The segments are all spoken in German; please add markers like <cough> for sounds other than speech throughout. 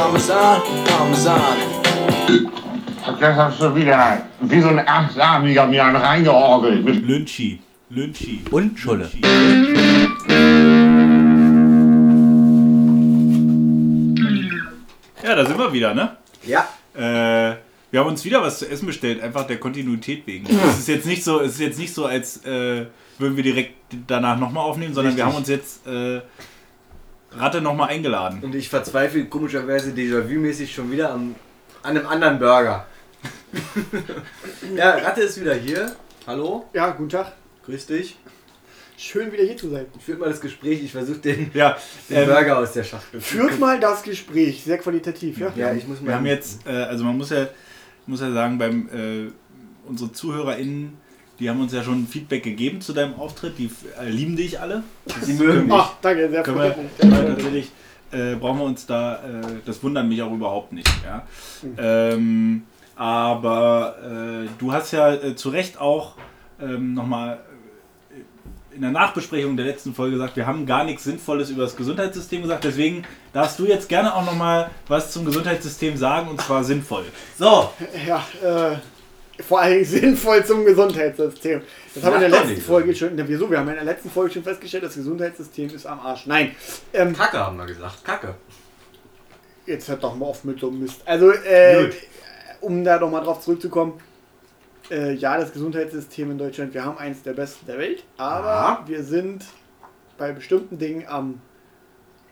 Parmesan, Parmesan. Das hast du wieder wie so ein Achtarmiger mir einen reingeorgelt. Mit Lynchi. Lynchi. Und Schulle. Ja, da sind wir wieder, ne? Ja. Äh, wir haben uns wieder was zu essen bestellt, einfach der Kontinuität wegen. Es ist jetzt nicht so, es ist jetzt nicht so, als äh, würden wir direkt danach nochmal aufnehmen, sondern wir haben uns jetzt äh, Ratte nochmal eingeladen. Und ich verzweifle komischerweise Déjà-vu-mäßig schon wieder am, an einem anderen Burger. ja, Ratte ist wieder hier. Hallo, Ja, guten Tag. grüß dich. Schön wieder hier zu sein. Führt mal das Gespräch, ich versuche den, Ja, den ähm, Burger aus der Schachtel. Führt mal das Gespräch, sehr qualitativ, ja? Ja, ich muss mal. wir haben jetzt, äh, also man muss ja, muss ja sagen, beim äh, unsere ZuhörerInnen, die haben uns ja schon Feedback gegeben zu deinem Auftritt, die äh, lieben dich alle. Sie mögen mich. Ach, danke, sehr können wir, wir natürlich, äh, brauchen wir uns da, äh, das wundert mich auch überhaupt nicht. Ja? Ähm, aber äh, du hast ja äh, zu Recht auch ähm, nochmal in der Nachbesprechung der letzten Folge gesagt, wir haben gar nichts Sinnvolles über das Gesundheitssystem gesagt. Deswegen darfst du jetzt gerne auch nochmal was zum Gesundheitssystem sagen und zwar sinnvoll. So, Ja, äh, vor allem <laughs> sinnvoll zum Gesundheitssystem. Das haben wir in der letzten. Folge schon, na, wieso? Wir haben in der letzten Folge schon festgestellt, das Gesundheitssystem ist am Arsch. Nein, ähm, Kacke haben wir gesagt. Kacke. jetzt hört doch mal auf mit so einem Mist. Also, äh, um da doch mal drauf zurückzukommen, äh, ja, das Gesundheitssystem in Deutschland, wir haben eins der besten der Welt, aber Ja. wir sind bei bestimmten Dingen am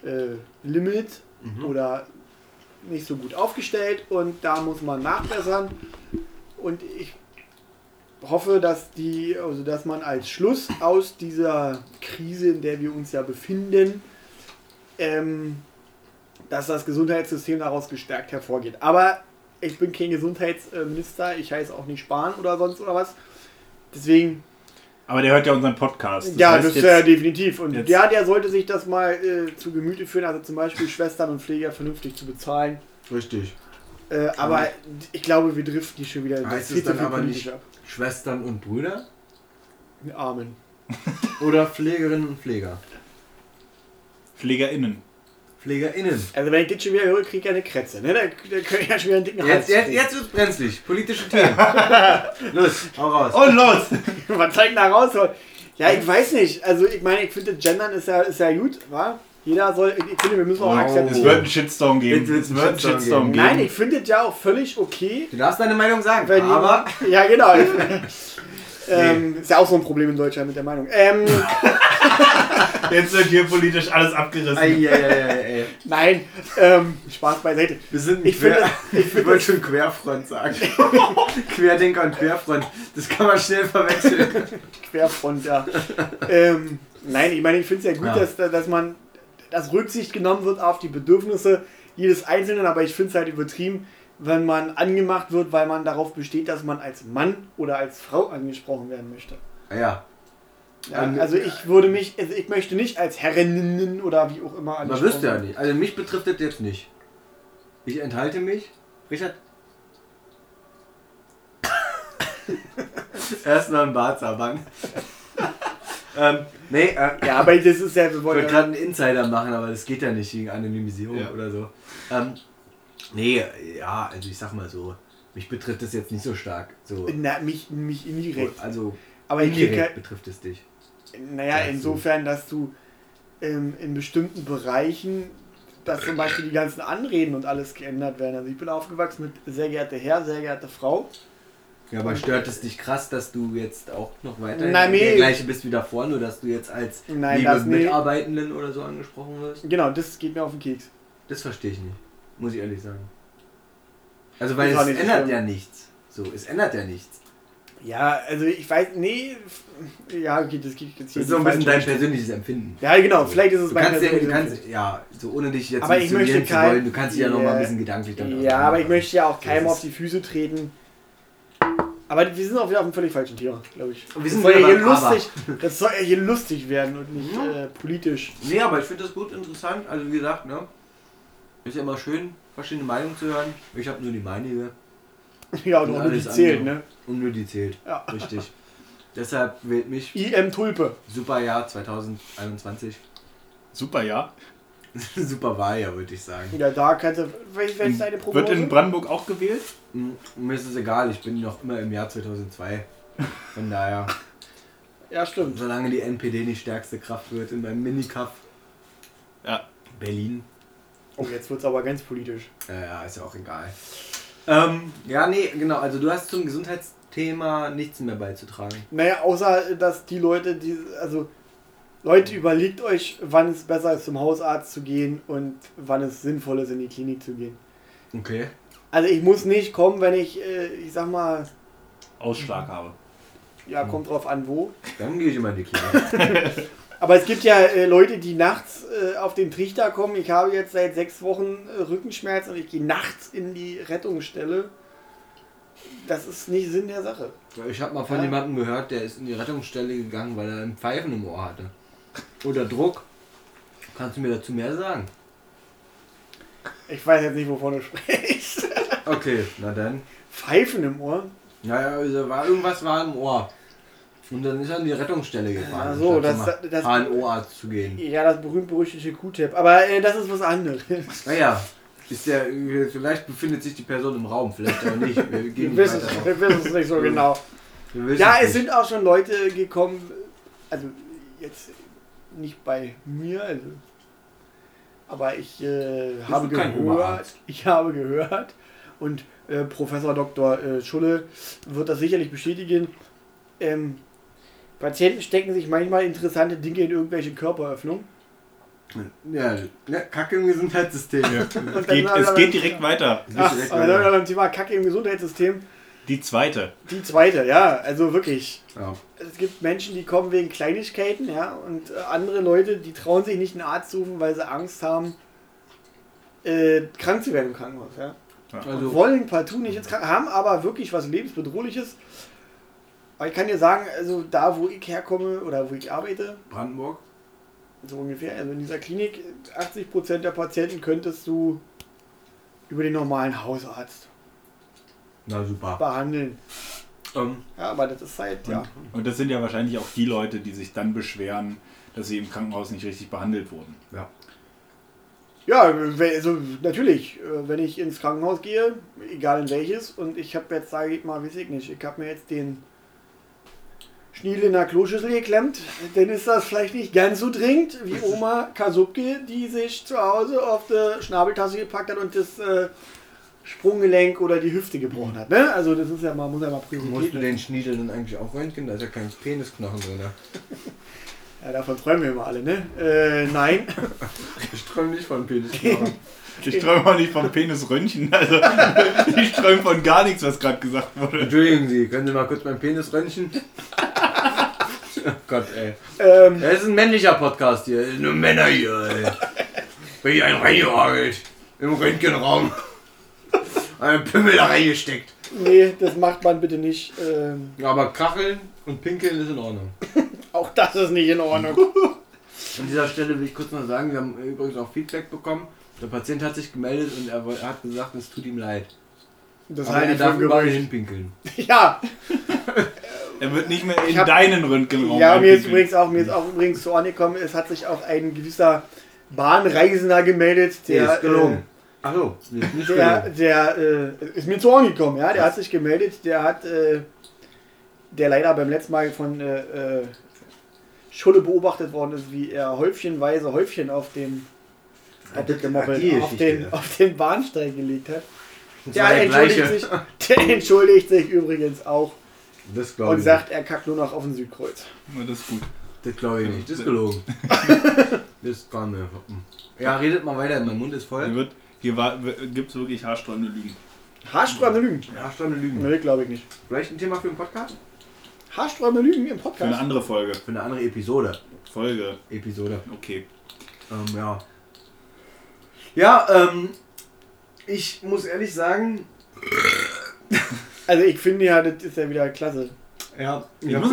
äh, Limit Mhm. oder nicht so gut aufgestellt und da muss man nachbessern. Und ich hoffe, dass die, also dass man als Schluss aus dieser Krise, in der wir uns ja befinden, ähm, dass das Gesundheitssystem daraus gestärkt hervorgeht. Aber ich bin kein Gesundheitsminister, ich heiße auch nicht Spahn oder sonst oder was. Deswegen, Aber der hört ja unseren Podcast. ja, heißt das ist ja definitiv. Und ja, der sollte sich das mal äh, zu Gemüte führen, also zum Beispiel Schwestern und Pfleger vernünftig zu bezahlen. Richtig. Äh, aber ich glaube, wir driften die schon wieder Heißt viel es dann aber nicht ab. Schwestern und Brüder? Amen. <laughs> Oder Pflegerinnen und Pfleger? PflegerInnen. PflegerInnen. Also wenn ich das schon wieder höre, kriege ich ja eine Kretze. Ne? Da, da können ich ja schon wieder einen dicken Jetzt, Hals jetzt, kriegen. jetzt wird's brenzlig. Politische Themen. <laughs> Los, hau raus. Und los! <laughs> Was soll ich da rausholen? Ja, ich weiß nicht. Also ich meine, ich finde, Gendern ist ja, ist ja gut, wa? Jeder soll, ich ich finde, wir müssen auch Wow. Es akzeptieren. wird einen Shitstorm geben. Es wird einen Shitstorm Shitstorm geben. geben. Nein, ich finde es ja auch völlig okay, Du darfst deine Meinung sagen, wenn aber jemand, Ja, genau. <laughs> ähm, ist ja auch so ein Problem in Deutschland mit der Meinung. Ähm, <laughs> Jetzt wird hier politisch alles abgerissen. Eieieiei. nein, ähm, Spaß beiseite. Wir sind Ich quer, <laughs> finde- ich, wollte schon Querfront sagen. Querdenker und Querfront. Das kann man schnell verwechseln. Querfront, ja. ähm, nein, ich meine, ich finde es ja gut, Ja. Dass, dass man, dass Rücksicht genommen wird auf die Bedürfnisse jedes Einzelnen, aber ich finde es halt übertrieben, wenn man angemacht wird, weil man darauf besteht, dass man als Mann oder als Frau angesprochen werden möchte. Ja, Ja, also ich würde mich, also ich möchte nicht als Herrinnen oder wie auch immer man angesprochen wüsste ja werden. nicht. Also mich betrifft das jetzt nicht. Ich enthalte mich. Richard? <laughs> Erst noch ein Barzabang. Ähm, nee, äh, Ja, aber das ist ja, wir Ich wollen wollte ja, gerade einen Insider machen, aber das geht ja nicht gegen Anonymisierung Ja. oder so. Ähm, nee, ja, also ich sag mal so, mich betrifft das jetzt nicht so stark. So, na, mich, mich indirekt. also Aber ich indirekt betrifft es dich. naja, Ja, so. insofern, dass du ähm, in bestimmten Bereichen, dass zum Beispiel die ganzen Anreden und alles geändert werden. Also ich bin aufgewachsen mit sehr geehrter Herr, sehr geehrte Frau. Ja, aber stört es dich krass, dass du jetzt auch noch weiter Nein, nee. der gleiche bist wie davor, nur dass du jetzt als Nein, liebe das nee. Mitarbeitenden oder so angesprochen wirst? Genau, das geht mir auf den Keks. Das verstehe ich nicht, muss ich ehrlich sagen. Also weil es so ändert schlimm. ja nichts. So, es ändert ja nichts. Ja, also ich weiß, nee, ja, okay, das geht jetzt Das ist so ein bisschen dein persönliches Empfinden. Ja, genau, vielleicht ist es Du mein kannst, ja, du kannst, ja, so ohne dich jetzt Aber ich zu möchte zu wollen, du kannst dich ja noch mal ein bisschen gedanklich damit Ja, aber ich möchte ja auch So keinem auf die Füße treten. Aber wir sind auch wieder auf einem völlig falschen Thema, glaube ich. Wir das sind soll ja hier Aber. lustig, das soll ja hier lustig werden und nicht Mhm. äh, politisch. Nee, aber ich finde das gut interessant. Also wie gesagt, ne? Ist ja immer schön, verschiedene Meinungen zu hören. Ich habe nur die meinige <laughs> Ja, und Und nur die zählt, andere. ne? und nur die zählt. Ja. Richtig. Deshalb wählt mich IM Tulpe. super Jahr 2021. Super, ja. <laughs> Super Wahl, ja, würde ich sagen. Ja, da kannst du. Welche ist deine Prognose? Wird in Brandenburg auch gewählt? Mir ist es egal, ich bin noch immer im Jahr 2002. Von daher, <laughs> ja, stimmt. solange die NPD nicht stärkste Kraft wird in meinem Minicup Ja. Berlin, Oh, jetzt wird es aber ganz politisch. äh, ja, ist ja auch egal. Ähm, ja, nee, genau, also du hast zum Gesundheitsthema nichts mehr beizutragen. Naja, außer dass die Leute, die. Also, Leute, überlegt euch, wann es besser ist, zum Hausarzt zu gehen und wann es sinnvoll ist, in die Klinik zu gehen. Okay. Also, ich muss nicht kommen, wenn ich, äh, ich sag mal, Ausschlag habe. ja, kommt drauf an, wo. Dann gehe ich immer in die Klinik. <laughs> Aber es gibt ja äh, Leute, die nachts äh, auf den Trichter kommen. Ich habe jetzt seit sechs Wochen äh, Rückenschmerzen und ich gehe nachts in die Rettungsstelle. Das ist nicht Sinn der Sache. Ich habe mal von Ja. jemandem gehört, der ist in die Rettungsstelle gegangen, weil er einen Pfeifen im Ohr hatte. Oder Druck. Kannst du mir dazu mehr sagen? Ich weiß jetzt nicht, wovon du sprichst. Okay, na dann. Pfeifen im Ohr? Naja, also war, irgendwas war im Ohr. Und dann ist er in die Rettungsstelle gefahren. Ach so, das- das- HNO-Arzt zu gehen. Ja, das berühmt-berüchtigte Q-Tip. Aber äh, das ist was anderes. Naja, ist der, vielleicht befindet sich die Person im Raum, vielleicht auch nicht. Wir Wir wissen es wir wissen es nicht so genau. Ja, es nicht. sind auch schon Leute gekommen, also jetzt nicht bei mir, also, aber ich äh, habe gehört, ich habe gehört und äh, Professor Dr. Äh, Schulle wird das sicherlich bestätigen. Ähm, Patienten stecken sich manchmal interessante Dinge in irgendwelche Körperöffnungen. Ja, ja, Kacke im Gesundheitssystem. <laughs> Es geht, war es dann- geht direkt weiter. Ach, direkt weiter. dann beim Thema Kacke im Gesundheitssystem. Die zweite. Die zweite, ja, also wirklich. Ja. es gibt Menschen, die kommen wegen Kleinigkeiten, ja, und äh, andere Leute, die trauen sich nicht einen Arzt zu rufen, weil sie Angst haben, äh, krank zu werden im Krankenhaus, ja. Also, Wollen partout nicht ins Krankenhaus, haben aber wirklich was lebensbedrohliches. Aber ich kann dir sagen, also da, wo ich herkomme oder wo ich arbeite, Brandenburg. so ungefähr, also in dieser Klinik, 80% der Patienten könntest du über den normalen Hausarzt Na super. behandeln. Ähm, Ja, aber das ist halt, ja. Und das sind ja wahrscheinlich auch die Leute, die sich dann beschweren, dass sie im Krankenhaus nicht richtig behandelt wurden. ja. Ja, also natürlich, äh, wenn ich ins Krankenhaus gehe, egal in welches, und ich habe jetzt, sage ich mal, weiß ich nicht, ich habe mir jetzt den Schniedel in der Kloschüssel geklemmt, dann ist das vielleicht nicht ganz so dringend wie Oma Kasubke, die sich zu Hause auf die Schnabeltasse gepackt hat und das äh, Sprunggelenk oder die Hüfte gebrochen hat. Ne? Also das ist ja mal, muss ja mal Musst du den Schniedel dann eigentlich auch röntgen? Da ist ja kein Penisknochen drin. <laughs> Ja, davon träumen wir immer alle, ne? Äh, nein. <laughs> Ich träume nicht von Penisknochen. <laughs> Ich träume auch nicht vom Penisröntgen. Also <laughs> ich träume von gar nichts, was gerade gesagt wurde. Entschuldigen Sie, können Sie mal kurz meinen Penis röntgen? oh Gott, ey. Ähm, Das ist ein männlicher Podcast hier. Nur Männer hier, ey. Bin ich einen reingeorgelt. Im Röntgenraum. Ein Pimmel da reingesteckt. nee, das macht man bitte nicht. Ähm, Aber Kacheln und Pinkeln ist in Ordnung. Auch das ist nicht in Ordnung. An dieser Stelle will ich kurz noch sagen, wir haben übrigens auch Feedback bekommen. Der Patient hat sich gemeldet und er, hat gesagt, es tut ihm leid. Das Aber halte er darf überall hinpinkeln. <laughs> Ja, Er wird nicht mehr in hab- deinen Röntgenraum ja, mir ist übrigens auch, mir ist auch übrigens zu Ohren gekommen, es hat sich auch ein gewisser Bahnreisender gemeldet, Der der, ist gelogen. Ach so, der ist nicht äh, der, der, äh, ist mir zu Ohren gekommen, ja, der hat sich gemeldet, der hat, äh, der leider beim letzten Mal von äh, äh, Schulle beobachtet worden ist, wie er häufchenweise Häufchen auf Ja, Geschichte. den, auf den Bahnsteig gelegt hat. Der war entschuldigt, gleiche. sich, der <laughs> entschuldigt sich übrigens auch und ich sagt, er kackt nur noch auf den Südkreuz. Ja, Das ist gut. Das glaube ich nicht. Das ist gelogen. <laughs> das kann mir. Ja, redet mal weiter. Mein Mund ist Hier, voll. wird, hier gibt es wirklich haarsträubende Lügen. Haarsträubende Lügen. Ja, Stunde Lügen. Nee, glaube ich nicht. Vielleicht ein Thema für den Podcast? Haarsträubende Lügen im Für eine Podcast. andere Folge. Für eine andere Episode. Folge. Episode. Okay. Ähm, ja. Ja, ähm. Ich muss ehrlich sagen. Also ich finde ja, das ist ja wieder klasse. Ja. Ich muss,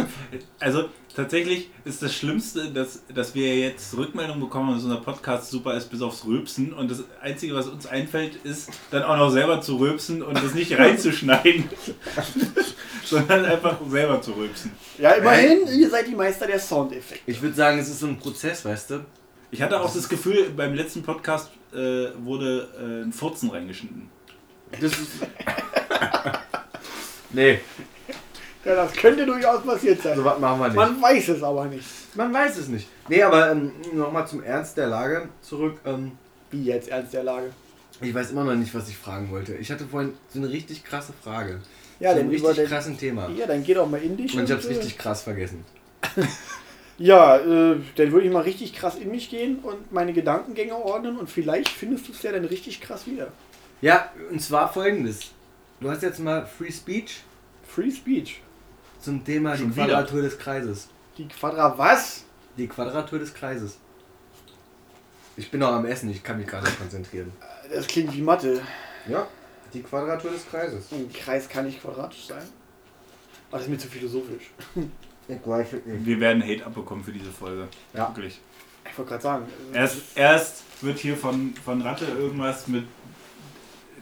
also tatsächlich ist das Schlimmste, dass, dass wir jetzt Rückmeldung bekommen, dass unser Podcast super ist, bis aufs Rülpsen. Und das Einzige, was uns einfällt, ist dann auch noch selber zu rülpsen und das nicht <laughs> reinzuschneiden, <laughs> sondern einfach selber zu rülpsen. Ja, immerhin, ihr seid die Meister der Soundeffekte. Ich würde sagen, es ist so ein Prozess, weißt du? Ich hatte auch das Gefühl, beim letzten Podcast äh, wurde äh, ein Furzen reingeschnitten. Das ist. <laughs> nee, Ja, das könnte durchaus passiert sein. so was machen wir nicht. Man weiß es aber nicht. Man weiß es nicht. Nee, aber ähm, nochmal zum Ernst der Lage zurück. Ähm, Wie jetzt ernst der Lage. ich weiß immer noch nicht, was ich fragen wollte. Ich hatte vorhin so eine richtig krasse Frage. Ja, zu dann richtig den, krassen Thema. Ja, dann geh doch mal in dich. Und ich hab's äh, richtig krass vergessen. <laughs> Ja, äh, dann würde ich mal richtig krass in mich gehen und meine Gedankengänge ordnen und vielleicht findest du es ja dann richtig krass wieder. Ja, und zwar folgendes. Du hast jetzt mal Free Speech Free Speech. Zum Thema Schon die wieder? Quadratur des Kreises. Die Quadra was? Die Quadratur des Kreises. Ich bin noch am Essen, ich kann mich gerade nicht konzentrieren. Das klingt wie Mathe. Ja, die Quadratur des Kreises. Ein Kreis kann nicht quadratisch sein. Aber das ist mir zu philosophisch. <laughs> Ich weiß es nicht. Wir werden Hate abbekommen für diese Folge. Ja. Wirklich. Ich wollte gerade sagen. Erst, erst wird hier von, von Ratte irgendwas mit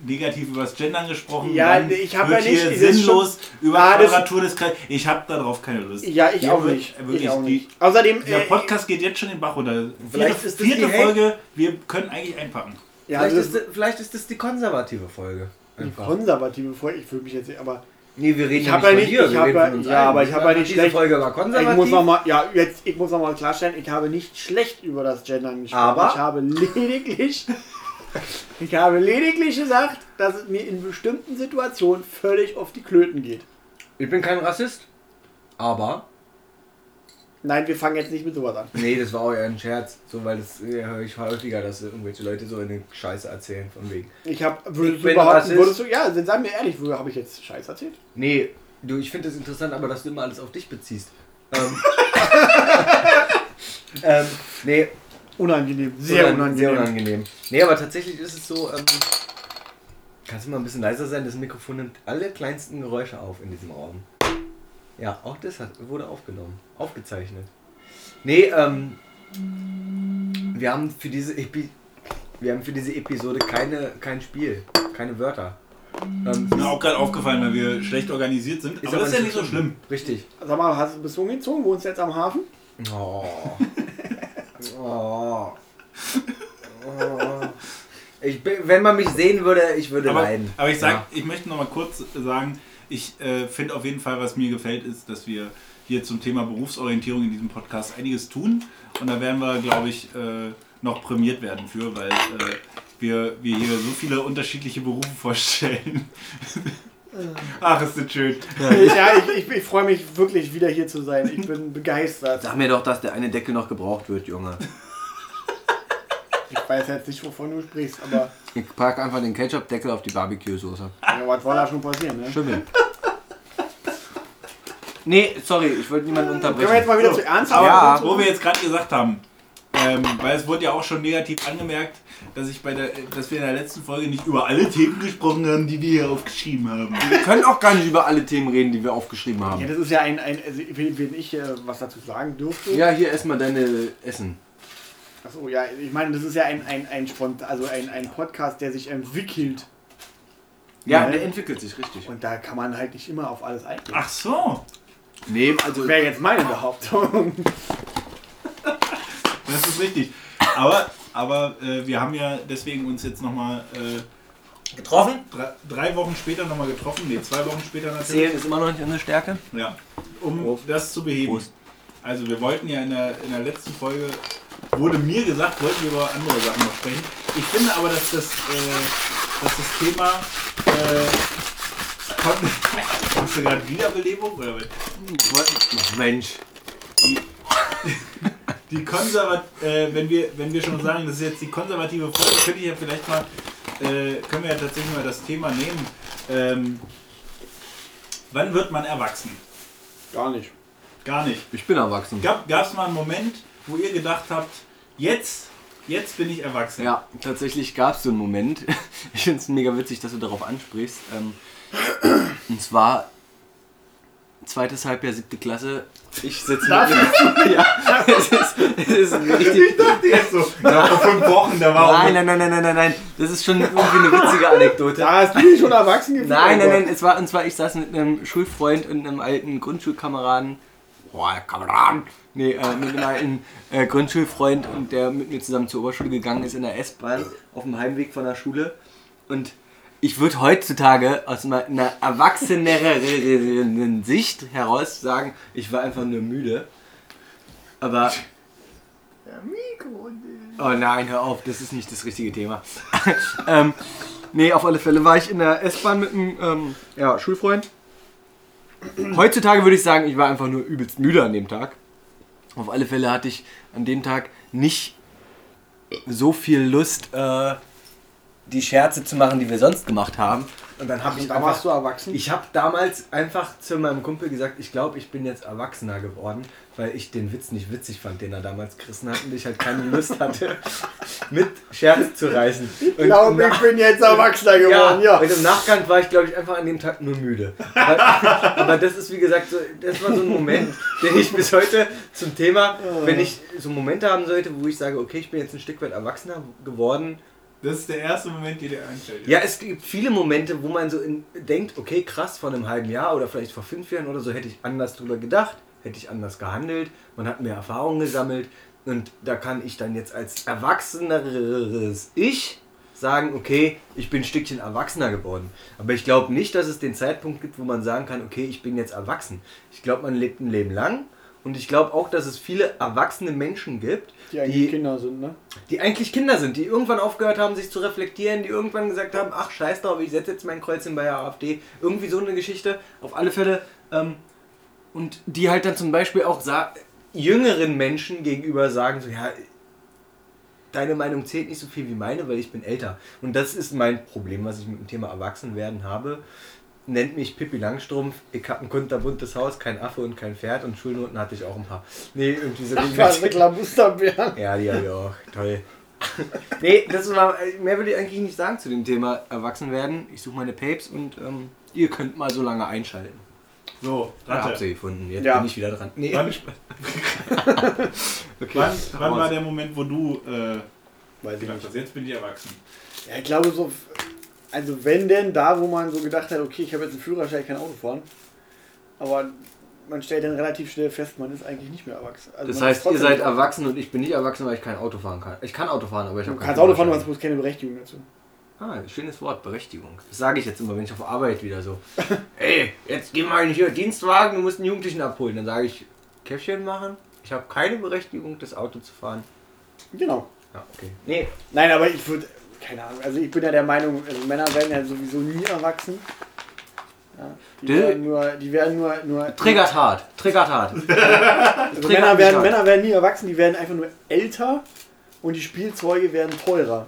negativ über das Gendern gesprochen. Ja, dann ich hab wird ja nicht- hier sinnlos über Ah, Quadratur des Kreises. Ich habe darauf keine Lust. Ja, ich Hier auch wird nicht. Wirklich, ich auch die- nicht. Außerdem, Der äh, Podcast geht jetzt schon den Bach runter. Vielleicht Vierte, ist das vierte die Hate- Folge, wir können eigentlich einpacken. ja, vielleicht, das ist, das- vielleicht ist das die konservative Folge. die Einfach. konservative Folge. Ich fühle mich jetzt, aber Nee, wir reden Ich ja nicht ja von nicht- dir, ich wir reden ja- von uns ja, allen. aber ich hab ja nicht Diese schlecht- Folge war ich konservativ. muss noch mal, ja, jetzt, ich muss noch mal klarstellen, ich habe nicht schlecht über das Gendern gesprochen. Aber? ich habe lediglich, ich habe lediglich gesagt, dass es mir in bestimmten Situationen völlig auf die Klöten geht. Ich bin kein Rassist, aber Nein, wir fangen jetzt nicht mit sowas an. Nee, das war auch eher ein Scherz. So, weil das äh, höre ich häufiger, dass irgendwelche Leute so eine Scheiße erzählen von wegen. Ich habe, würdest würdest du, ja, dann sag mir ehrlich, wo habe ich jetzt Scheiß erzählt? Nee, du, ich finde das interessant, aber dass du immer alles auf dich beziehst. Ähm, <laughs> <laughs> ähm, nee, Unangenehm, sehr unan- unangenehm. Sehr unangenehm. Nee, aber tatsächlich ist es so, ähm, kannst du mal ein bisschen leiser sein? Das Mikrofon nimmt alle kleinsten Geräusche auf in diesem Raum. Ja, auch das hat, wurde aufgenommen, aufgezeichnet. Nee, ähm, wir haben für diese Epi wir haben für diese Episode keine, kein Spiel, keine Wörter. Ähm, Ist mir auch gerade aufgefallen, weil wir schlecht organisiert sind. aber das ist ja nicht so schlimm. Richtig. Sag mal, hast du bist du umgezogen? Wohnst du jetzt am Hafen? Oh. Oh. oh. Ich wenn man mich sehen würde, ich würde Aber, leiden. aber ich sag, Ja. ich möchte noch mal kurz sagen, ich äh, finde auf jeden Fall, was mir gefällt, ist, dass wir hier zum Thema Berufsorientierung in diesem Podcast einiges tun. Und da werden wir, glaube ich, äh, noch prämiert werden für, weil äh, wir, wir hier so viele unterschiedliche Berufe vorstellen. <laughs> Ach, ist das schön. <laughs> Ja, ich, ich, ich freue mich wirklich wieder hier zu sein. Ich bin begeistert. Sag mir doch, dass der eine Deckel noch gebraucht wird, Junge. Ich weiß jetzt nicht, wovon du sprichst, aber Ich pack einfach den Ketchup-Deckel auf die Barbecue-Soße. ja, was soll da schon passieren, ne? Schimmel. Nee, sorry, ich wollte niemanden Können wir jetzt unterbrechen. mal wieder So, zu ernst Aber Ja. wo wir jetzt gerade gesagt haben, ähm, weil es wurde ja auch schon negativ angemerkt, dass ich bei der, dass wir in der letzten Folge nicht über alle Themen gesprochen haben, die wir hier aufgeschrieben haben. Wir können auch gar nicht über alle Themen reden, die wir aufgeschrieben Ja, haben. das ist ja ein, ein also wenn, wenn ich äh, was dazu sagen dürfte. Ja, hier erstmal deine Essen. Achso, ja, ich meine, das ist ja ein, ein, ein, Spont also ein, ein Podcast, der sich entwickelt. Ja, Ja. der entwickelt sich richtig. Und da kann man halt nicht immer auf alles eingehen. Ach so, Nee, also Wäre jetzt meine Behauptung. Das ist richtig. Aber, aber äh, wir haben ja deswegen uns jetzt nochmal äh, Getroffen? drei, drei Wochen später nochmal getroffen, nee, zwei Wochen später natürlich. Zählen ist immer noch nicht unsere Stärke. Ja, um Prost. das zu beheben. Prost. Also wir wollten ja in der, in der letzten Folge, wurde mir gesagt, wollten wir über andere Sachen noch sprechen. Ich finde aber, dass das, äh, dass das Thema äh, Kon- <laughs> Hast du gerade Wiederbelebung? Oder Mensch. Die <laughs> konservat äh, wenn wir wenn wir schon sagen, das ist jetzt die konservative Folge, könnte ich ja vielleicht mal äh, können wir ja tatsächlich mal das Thema nehmen. Ähm, wann wird man erwachsen? Gar nicht. Gar nicht. Ich bin erwachsen. Gab es mal einen Moment, wo ihr gedacht habt, jetzt, jetzt bin ich erwachsen? Ja, tatsächlich gab es so einen Moment. <laughs> Ich finde es mega witzig, dass du darauf ansprichst. Ähm, und zwar zweites Halbjahr, siebte Klasse. Ich sitze mit <laughs> Ja, es ist, es ist richtig. Jetzt so, nach vor fünf Wochen, da war Nein, nein, nein, nein, nein, nein, nein. Das ist schon irgendwie eine witzige Anekdote. Da hast du dich schon erwachsen gefühlt. Nein, nein, nein, es war, und zwar, ich saß mit einem Schulfreund und einem alten Grundschulkameraden. Boah, Kameraden. Nee, äh, mit einem alten äh, Grundschulfreund und der mit mir zusammen zur Oberschule gegangen ist in der S-Bahn auf dem Heimweg von der Schule. Und ich würde heutzutage aus einer erwachseneren Sicht heraus sagen, ich war einfach nur müde. Aber. Oh nein, hör auf, das ist nicht das richtige Thema. <laughs> ähm, nee, auf alle Fälle war ich in der S-Bahn mit einem ähm, ja, Schulfreund. Heutzutage würde ich sagen, ich war einfach nur übelst müde an dem Tag. Auf alle Fälle hatte ich an dem Tag nicht so viel Lust, äh, die Scherze zu machen, die wir sonst gemacht haben. Und dann habe ich Da warst du erwachsen. ich habe damals einfach zu meinem Kumpel gesagt, ich glaube, ich bin jetzt erwachsener geworden, weil ich den Witz nicht witzig fand, den er damals gerissen hat und ich halt keine Lust hatte, <laughs> mit Scherz zu reißen. Ich glaube, ich bin jetzt erwachsener geworden, ja. Und im Nachgang war ich, glaube ich, einfach an dem Tag nur müde. Aber, <laughs> aber das ist, wie gesagt, so, das war so ein Moment, den ich bis heute zum Thema, wenn ich so Momente haben sollte, wo ich sage, okay, ich bin jetzt ein Stück weit erwachsener geworden. Das ist der erste Moment, der dir einfällt. Ja, es gibt viele Momente, wo man so in, denkt, okay, krass, vor einem halben Jahr oder vielleicht vor fünf Jahren oder so hätte ich anders drüber gedacht, hätte ich anders gehandelt, man hat mehr Erfahrung gesammelt und da kann ich dann jetzt als erwachseneres Ich sagen, okay, ich bin ein Stückchen erwachsener geworden. Aber ich glaube nicht, dass es den Zeitpunkt gibt, wo man sagen kann, okay, ich bin jetzt erwachsen. Ich glaube, man lebt ein Leben lang und ich glaube auch, dass es viele erwachsene Menschen gibt, Die eigentlich Kinder sind, ne? die eigentlich Kinder sind, die irgendwann aufgehört haben, sich zu reflektieren, die irgendwann gesagt haben, ach scheiß drauf, ich setze jetzt mein Kreuzchen bei der AfD. Irgendwie so eine Geschichte. Auf alle Fälle. Ähm, und die halt dann zum Beispiel auch jüngeren Menschen gegenüber sagen, so ja, deine Meinung zählt nicht so viel wie meine, weil ich bin älter. Und das ist mein Problem, was ich mit dem Thema Erwachsenwerden habe. Nennt mich Pippi Langstrumpf, ich hab ein kunterbuntes Haus, kein Affe und kein Pferd und Schulnoten hatte ich auch ein paar. Nee, irgendwie so Das war eine Klabusterbär. ja, die habe ich auch. Toll. nee, das war, mehr würde ich eigentlich nicht sagen zu dem Thema Erwachsenwerden. Ich suche meine Papes und ähm, ihr könnt mal so lange einschalten. So, Ja, hab Ratte. sie gefunden. Jetzt Ja. bin ich wieder dran. Nee, Wann- <laughs> okay. Wann, wann war der Moment, wo du äh, Weiß ich gedacht hast, jetzt bin ich erwachsen? Ja, ich glaube so, also wenn denn da, wo man so gedacht hat, okay, ich habe jetzt einen Führerschein, ich kann Auto fahren. Aber man stellt dann relativ schnell fest, man ist eigentlich nicht mehr erwachsen. Also Das heißt, ihr seid erwachsen und ich bin nicht erwachsen, weil ich kein Auto fahren kann. Ich kann Auto fahren, aber ich Du habe kannst Auto fahren, du hast bloß keine Berechtigung dazu. Ah, schönes Wort, Berechtigung. Das sage ich jetzt immer, wenn ich auf Arbeit wieder so. <laughs> Ey, jetzt geh mal hier Dienstwagen, du musst einen Jugendlichen abholen. Dann sage ich, Käffchen machen. Ich habe keine Berechtigung, das Auto zu fahren. Genau. Ja, okay. Nee, Nein, aber ich würde, keine Ahnung, also ich bin ja der Meinung, also Männer werden ja sowieso nie erwachsen. Ja, die, Dö. werden nur, die werden nur, nur triggert hart. Triggert hart. <laughs> also triggert Männer, werden, hart. Männer werden nie erwachsen, die werden einfach nur älter und die Spielzeuge werden teurer.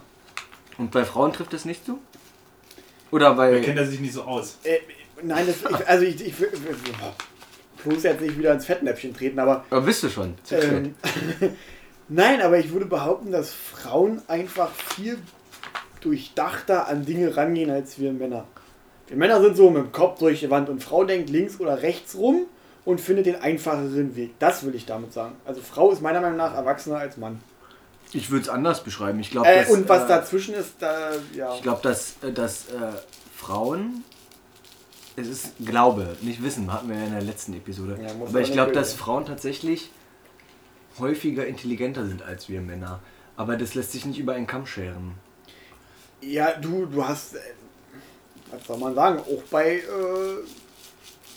Und bei Frauen trifft es nicht zu? Oder Da bei. kennt er sich nicht so aus. Äh, nein, das, ich, also ich, ich, muss jetzt nicht wieder ins Fettnäpfchen treten, aber Aber bist du schon. Ähm, <laughs> Nein, aber ich würde behaupten, dass Frauen einfach viel durchdachter an Dinge rangehen als wir Männer. Wir Männer sind so mit dem Kopf durch die Wand und Frau denkt links oder rechts rum und findet den einfacheren Weg. Das will ich damit sagen. Also Frau ist meiner Meinung nach erwachsener als Mann. Ich würde es anders beschreiben. Ich glaube, Äh, und was äh, dazwischen ist, da, ja. Ich glaube, dass, äh, dass äh, Frauen. Es ist Glaube, nicht Wissen, hatten wir ja in der letzten Episode. Ja, Aber ich glaube, dass. Frauen tatsächlich häufiger intelligenter sind als wir Männer. Aber das lässt sich nicht über einen Kamm scheren. Ja, du, du hast, äh, was soll man sagen, auch bei äh,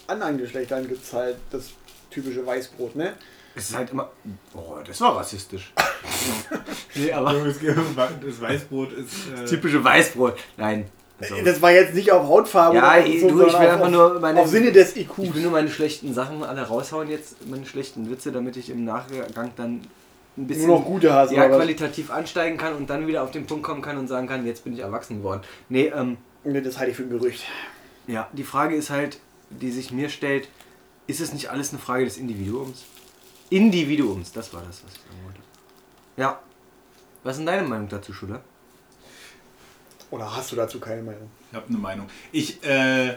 anderen Geschlechtern gibt es halt das typische Weißbrot, ne? Es ist halt immer. Oh, das war rassistisch. <laughs> nee, aber. Das Weißbrot ist. Äh, Typische Weißbrot. Nein. Also, Das war jetzt nicht auf Hautfarbe Ja, oder du, ich will einfach nur meine- auf Sinne des IQs. ich will nur meine schlechten Sachen alle raushauen jetzt, meine schlechten Witze, damit ich im Nachgang dann ein bisschen Nur noch gute hast, ja, qualitativ ansteigen kann und dann wieder auf den Punkt kommen kann und sagen kann, jetzt bin ich erwachsen geworden. Nee, ähm, Nee, das halte ich für ein Gerücht. ja, die Frage ist halt, die sich mir stellt, ist es nicht alles eine Frage des Individuums? Individuums, das war das, was ich sagen wollte. Ja. Was ist denn deine Meinung dazu, Schuler? Oder hast du dazu keine Meinung? Ich habe eine Meinung. Ich, äh.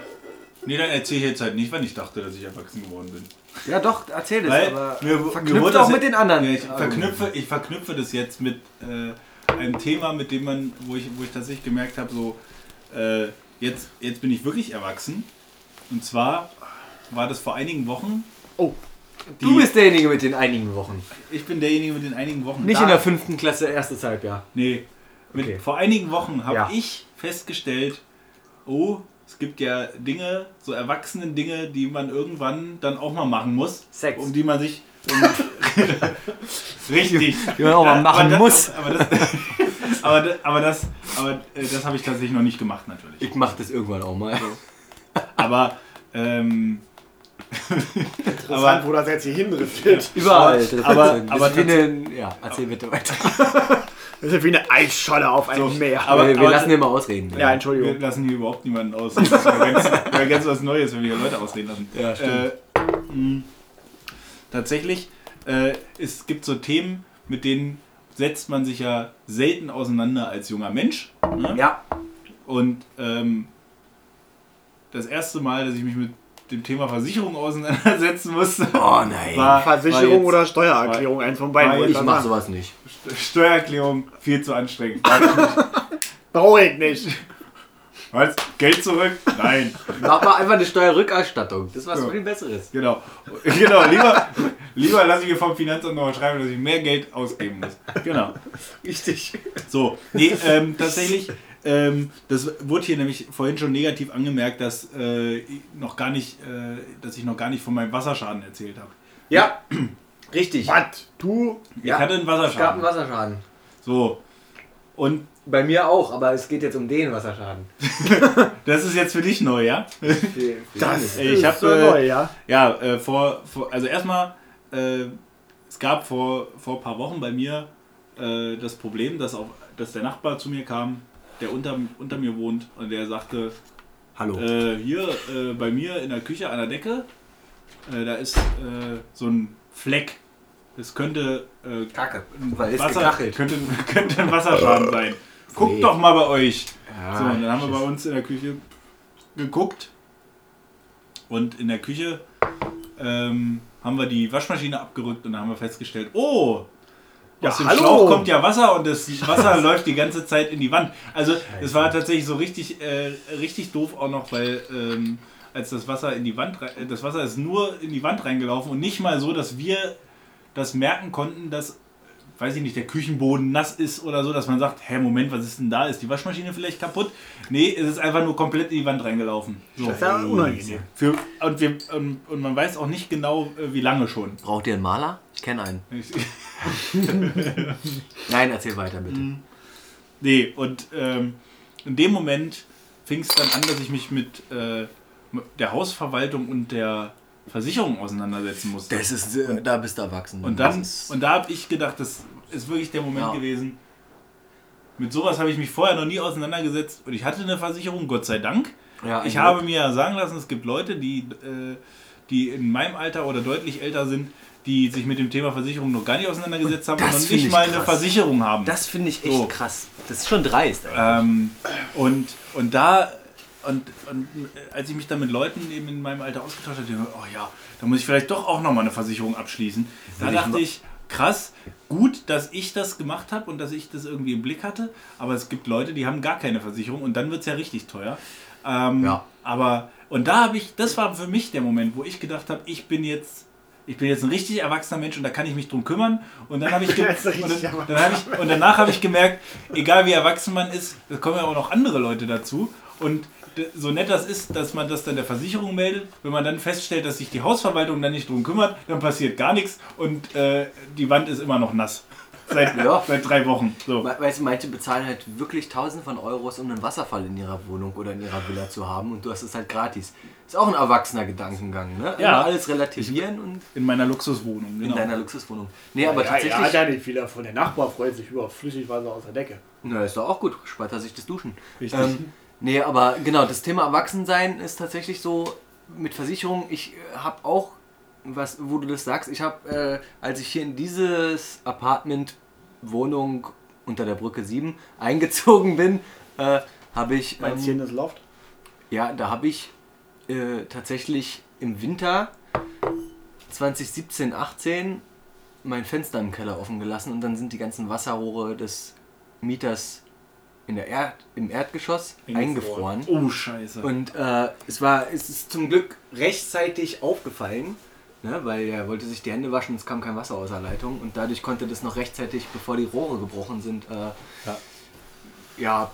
Nee, dann erzähle ich jetzt halt nicht, wann ich dachte, dass ich erwachsen geworden bin. Ja, doch, erzähl das, Weil aber mir, verknüpft auch das mit den anderen. Ja, ich, verknüpfe, ich verknüpfe das jetzt mit äh, einem Thema, mit dem man, wo ich, wo ich tatsächlich gemerkt habe, so, äh, jetzt, jetzt bin ich wirklich erwachsen. Und zwar war das vor einigen Wochen. Oh. Du bist derjenige mit den einigen Wochen. Ich bin derjenige mit den einigen Wochen. Nicht Da- in der fünften Klasse, erstes Halbjahr. Nee. Mit, Okay. Vor einigen Wochen habe Ja. ich festgestellt, oh, es gibt ja Dinge, so erwachsenen Dinge, die man irgendwann dann auch mal machen muss. Sex. Um die man sich. Um, <laughs> richtig. Die man auch mal machen aber das, muss. Aber das, aber das, aber das, aber äh, das habe ich tatsächlich noch nicht gemacht, natürlich. Ich mach das irgendwann auch mal. Aber, ähm, Interessant, wo das jetzt hier hindriftet. Überall. aber- aber, aber aber wie eine, ja, erzähl bitte weiter. <laughs> Das ist wie eine Eisscholle auf einem So, Meer. aber- wir, wir lassen den mal ausreden. ja, wir Entschuldigung. lassen hier überhaupt niemanden aus. Das ist ganz, <laughs> ganz was Neues, wenn wir hier Leute ausreden lassen. Ja, stimmt. Äh, mh, tatsächlich, äh, es gibt so Themen, mit denen setzt man sich ja selten auseinander als junger Mensch. Ne? Ja, Und ähm, das erste Mal, dass ich mich mit dem Thema Versicherung auseinandersetzen musste, Oh nein. war, Versicherung war jetzt oder Steuererklärung, eins von beiden. war- ich ich mach sagen. sowas nicht. Steuererklärung viel zu anstrengend. Mag ich nicht. <laughs> Brauche ich nicht. Was? Geld zurück? Nein. Mach mal einfach eine Steuerrückerstattung. Das ist was Ja. viel Besseres. Genau. Genau, lieber, lieber lasse ich mir vom Finanzamt noch mal schreiben, dass ich mehr Geld ausgeben muss. Genau. Richtig. So, nee, ähm, tatsächlich, ähm, das wurde hier nämlich vorhin schon negativ angemerkt, dass, äh, ich noch gar nicht, äh, dass ich noch gar nicht von meinem Wasserschaden erzählt habe. Ja, richtig. Was? Du? Ich hatte einen Es gab einen Wasserschaden. Wasserschaden. So. Und Bei mir auch, aber es geht jetzt um den Wasserschaden. <laughs> das ist jetzt für dich neu, ja? <laughs> Das ich ist so äh, neu, ja? Ja, äh, vor, vor, also erstmal, äh, es gab vor, vor ein paar Wochen bei mir äh, das Problem, dass, auch, dass der Nachbar zu mir kam, der unter, unter mir wohnt und der sagte, Hallo. äh, hier äh, bei mir in der Küche an der Decke, äh, da ist äh, so ein Fleck. Das könnte, äh, Kacke. ein Weil ist Wasser, gekachelt. könnte, könnte ein Wasserschaden sein. <laughs> Guckt Nee. doch mal bei euch. Ja, So, und dann haben wir bei uns in der Küche geguckt. Und in der Küche ähm, haben wir die Waschmaschine abgerückt und dann haben wir festgestellt, oh, Ja, aus dem hallo. Schlauch kommt ja Wasser und das Wasser <laughs> läuft die ganze Zeit in die Wand. Also es war tatsächlich so richtig, äh, richtig doof auch noch, weil ähm, als das Wasser in die Wand, äh, das Wasser ist nur in die Wand reingelaufen und nicht mal so, dass wir das merken konnten, dass weiß ich nicht, der Küchenboden nass ist oder so, dass man sagt, hä, Moment, was ist denn da? Ist die Waschmaschine vielleicht kaputt? Nee, es ist einfach nur komplett in die Wand reingelaufen. So. Das ist ja unangenehm. Für, und, wir, und, und man weiß auch nicht genau, äh, wie lange schon. Braucht ihr einen Maler? Ich kenne einen. Nein, erzähl weiter bitte. Nee, und ähm, in dem Moment fing es dann an, dass ich mich mit äh, der Hausverwaltung und der Versicherung auseinandersetzen musste. Das ist, äh, da bist du erwachsen. und dann, und da habe ich gedacht, das ist wirklich der Moment Ja. gewesen. Mit sowas habe ich mich vorher noch nie auseinandergesetzt und ich hatte eine Versicherung, Gott sei Dank. ja, Ich habe mir sagen lassen, es gibt Leute, die, äh, die in meinem Alter oder deutlich älter sind, die sich mit dem Thema Versicherung noch gar nicht auseinandergesetzt haben Das und noch nicht ich mal eine krass. Versicherung haben. Das finde ich echt So. krass. Das ist schon dreist. Ähm, und, und da, und, und äh, als ich mich dann mit Leuten eben in meinem Alter ausgetauscht habe, die haben, oh ja, da muss ich vielleicht doch auch nochmal eine Versicherung abschließen. Da ich dachte ich, krass, gut, dass ich das gemacht habe und dass ich das irgendwie im Blick hatte, aber es gibt Leute, die haben gar keine Versicherung und dann wird es ja richtig teuer. Ähm, Ja. Aber, und da habe ich, das war für mich der Moment, wo ich gedacht habe, ich bin jetzt ich bin jetzt ein richtig erwachsener Mensch und da kann ich mich drum kümmern. Und dann habe ich, <laughs> und dann, dann hab ich und danach habe ich gemerkt, egal wie erwachsen man ist, es kommen ja auch noch andere Leute dazu. Und so nett das ist, dass man das dann der Versicherung meldet, wenn man dann feststellt, dass sich die Hausverwaltung dann nicht drum kümmert, dann passiert gar nichts und äh, die Wand ist immer noch nass. Seit, <laughs> Ja. seit drei Wochen. So. We- Weißt du, manche bezahlen halt wirklich tausende von Euros, um einen Wasserfall in ihrer Wohnung oder in ihrer Villa zu haben und du hast es halt gratis. Ist auch ein erwachsener Gedankengang, ne? Ja. Immer alles relativieren und In meiner Luxuswohnung. in Genau. deiner Luxuswohnung. Nee, aber ja, tatsächlich. ja, hat ja nicht viel davon. Der Nachbar freut sich über Flüssigwasser aus der Decke. Na, ist doch auch gut. Spart er sich das Duschen. Richtig. Ähm, nee, aber genau, das Thema Erwachsensein ist tatsächlich so mit Versicherung. Ich äh, habe auch, was, wo du das sagst, ich habe, äh, als ich hier in dieses Apartment, Wohnung unter der Brücke 7 <laughs> eingezogen bin, äh, habe ich. Meinst du das Loft? Ja, da habe ich äh, tatsächlich im Winter 2017, 18 mein Fenster im Keller offen gelassen und dann sind die ganzen Wasserrohre des Mieters in der Erd im Erdgeschoss eingefroren. Oh, scheiße. Und äh, es war, es ist zum Glück rechtzeitig aufgefallen. Ne, weil er wollte sich die Hände waschen, es kam kein Wasser aus der Leitung und dadurch konnte das noch rechtzeitig, bevor die Rohre gebrochen sind, äh, Ja. ja,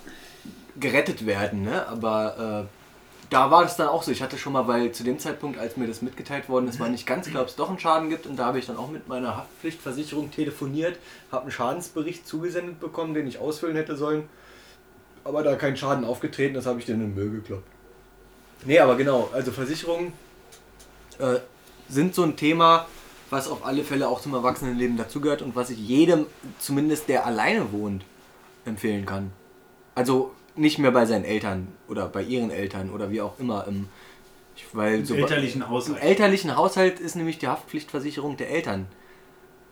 gerettet werden. Ne? Aber äh, da war es dann auch so. Ich hatte schon mal, weil zu dem Zeitpunkt, als mir das mitgeteilt worden ist, war nicht ganz klar, ob es doch einen Schaden gibt. Und da habe ich dann auch mit meiner Haftpflichtversicherung telefoniert, habe einen Schadensbericht zugesendet bekommen, den ich ausfüllen hätte sollen. Aber da kein Schaden aufgetreten ist, habe ich den in den Müll gekloppt. Nee, aber genau, also Versicherungen äh, sind so ein Thema, was auf alle Fälle auch zum Erwachsenenleben dazugehört und was ich jedem, zumindest der alleine wohnt, empfehlen kann. Also nicht mehr bei seinen Eltern oder bei ihren Eltern oder wie auch immer. Im, weil Im so elterlichen Im Haushalt. elterlichen Haushalt ist nämlich die Haftpflichtversicherung der Eltern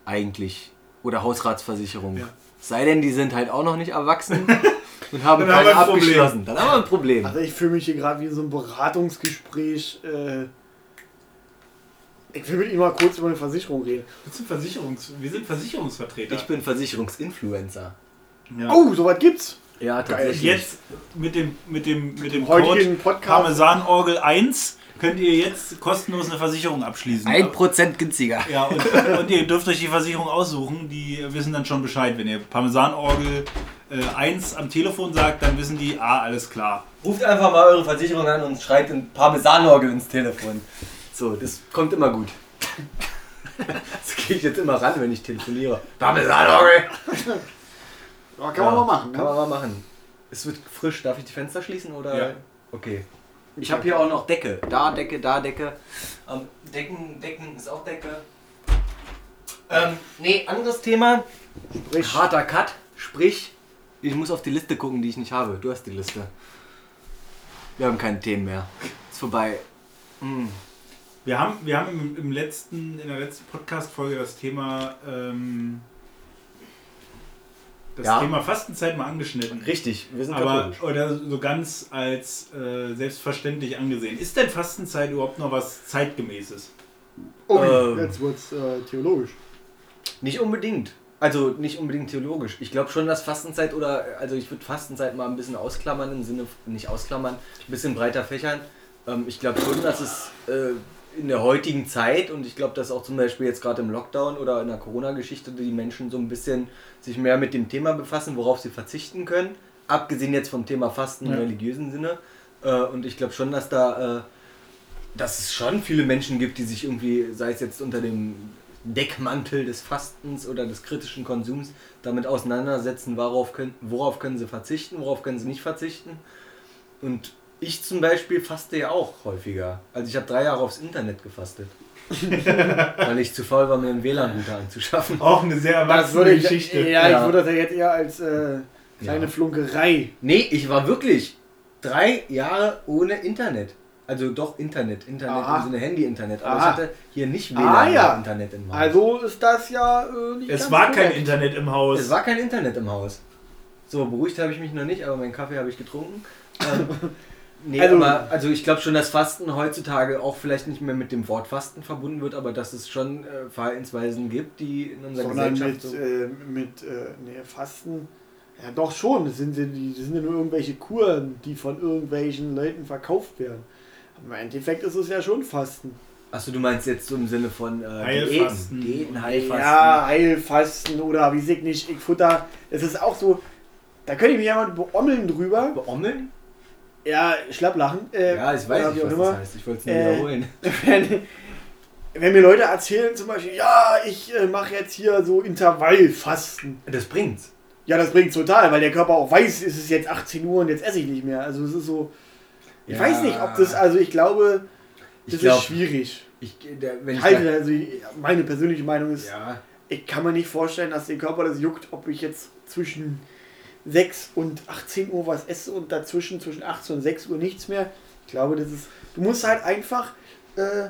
eigentlich. Oder Hausratsversicherung. Ja. Sei denn, die sind halt auch noch nicht erwachsen <laughs> und haben Dann haben keine wir ein Problem. abgeschlossen. Dann haben wir ein Problem. Also ich fühle mich hier gerade wie in so ein Beratungsgespräch. Äh, ich will mit ihm mal kurz über eine Versicherung reden. Wir sind, Versicherungs wir sind Versicherungsvertreter. Ich bin Versicherungsinfluencer. ja. Oh, sowas gibt's. Ja, Und tatsächlich. jetzt mit dem, mit dem, mit dem Heutigen Code Podcast. Parmesanorgel 1 könnt ihr jetzt kostenlos eine Versicherung abschließen. 1% günstiger. Ja, und, und ihr dürft euch die Versicherung aussuchen. Die wissen dann schon Bescheid. Wenn ihr Parmesanorgel äh, 1 am Telefon sagt, dann wissen die, ah, alles klar. Ruft einfach mal eure Versicherung an und schreit ein Parmesanorgel ins Telefon. So, das kommt immer gut. <laughs> Das gehe ich jetzt immer ran, wenn ich telefoniere. Parmesanorgel! Ja, kann man mal machen. Kann Ne? man mal machen. Es wird frisch. Darf ich die Fenster schließen oder? Ja. Okay. Ich habe hier auch noch Decke. Da Decke, da Decke. Ähm, Decken, Decken ist auch Decke. Ähm, nee, anderes Thema. Sprich, Harter Cut. Sprich, ich muss auf die Liste gucken, die ich nicht habe. Du hast die Liste. Wir haben keine Themen mehr. Ist vorbei. Hm. Wir haben, wir haben im, im letzten, in der letzten Podcast-Folge das Thema, ähm, das Ja. Thema Fastenzeit mal angeschnitten. Richtig, wir sind Aber katholisch. oder so ganz als äh, selbstverständlich angesehen. Ist denn Fastenzeit überhaupt noch was zeitgemäßes? oh, ähm, jetzt wird's äh, theologisch. Nicht unbedingt. Also nicht unbedingt theologisch. Ich glaube schon, dass Fastenzeit oder, also ich würde Fastenzeit mal ein bisschen ausklammern im Sinne, nicht ausklammern, ein bisschen breiter fächern. Ähm, ich glaube schon, dass es äh, in der heutigen Zeit und ich glaube, dass auch zum Beispiel jetzt gerade im Lockdown oder in der Corona-Geschichte die Menschen so ein bisschen sich mehr mit dem Thema befassen, worauf sie verzichten können. Abgesehen jetzt vom Thema Fasten im Ja. religiösen Sinne. Äh, und ich glaube schon, dass da, äh, dass es schon viele Menschen gibt, die sich irgendwie, sei es jetzt unter dem Deckmantel des Fastens oder des kritischen Konsums damit auseinandersetzen, worauf können, worauf können sie verzichten, worauf können sie nicht verzichten. Und ich zum Beispiel faste ja auch häufiger. Also ich habe drei Jahre aufs Internet gefastet. <laughs> weil ich zu faul war, mir einen WLAN-Router anzuschaffen. Auch eine sehr erwachsene ich, Geschichte. ja, Ja. ich würde das ja jetzt eher als äh, kleine Ja. Flunkerei. Nee, ich war wirklich drei Jahre ohne Internet. Also doch Internet, Internet Aha. im Sinne Handy-Internet. Aber Aha. ich hatte hier nicht WLAN Ah, ja. im Haus. Also ist das ja äh, nicht Es ganz war kein korrekt. Internet im Haus. Es war kein Internet im Haus. So, beruhigt habe ich mich noch nicht, aber meinen Kaffee habe ich getrunken. Ähm, <laughs> nee, Also- aber also ich glaube schon, dass Fasten heutzutage auch vielleicht nicht mehr mit dem Wort Fasten verbunden wird, aber dass es schon äh, Verhaltensweisen gibt, die in unserer Sondern Gesellschaft mit, so. äh, mit äh, nee, Fasten. Ja, doch schon. Das sind, die, das sind ja nur irgendwelche Kuren, die von irgendwelchen Leuten verkauft werden. Im Endeffekt ist es ja schon Fasten. Achso, du meinst jetzt so im Sinne von äh, Heilfasten. Diäten, Diäten, Heilfasten. Ja, Heilfasten oder wie ich nicht, ich futter. Es ist auch so, da könnte ich mich ja mal beommeln drüber. Beommeln? Ja, schlapplachen. Äh, Ja, ich weiß nicht, was auch das immer. heißt. Ich wollte es nur Äh, wiederholen. <laughs> wenn, wenn mir Leute erzählen zum Beispiel, ja, ich äh, mache jetzt hier so Intervallfasten. Das bringt's. Ja, das bringt total, weil der Körper auch weiß, es ist jetzt 18 Uhr und jetzt esse ich nicht mehr. Also es ist so. Ich Ja. weiß nicht, ob das, also ich glaube, das Ich glaub- ist schwierig. Ich, der, Ich halte, da, also meine persönliche Meinung ist, ja, ich kann mir nicht vorstellen, dass den Körper das juckt, ob ich jetzt zwischen 6 und 18 Uhr was esse und dazwischen zwischen 18 und 6 Uhr nichts mehr. Ich glaube, das ist. Du musst halt einfach äh,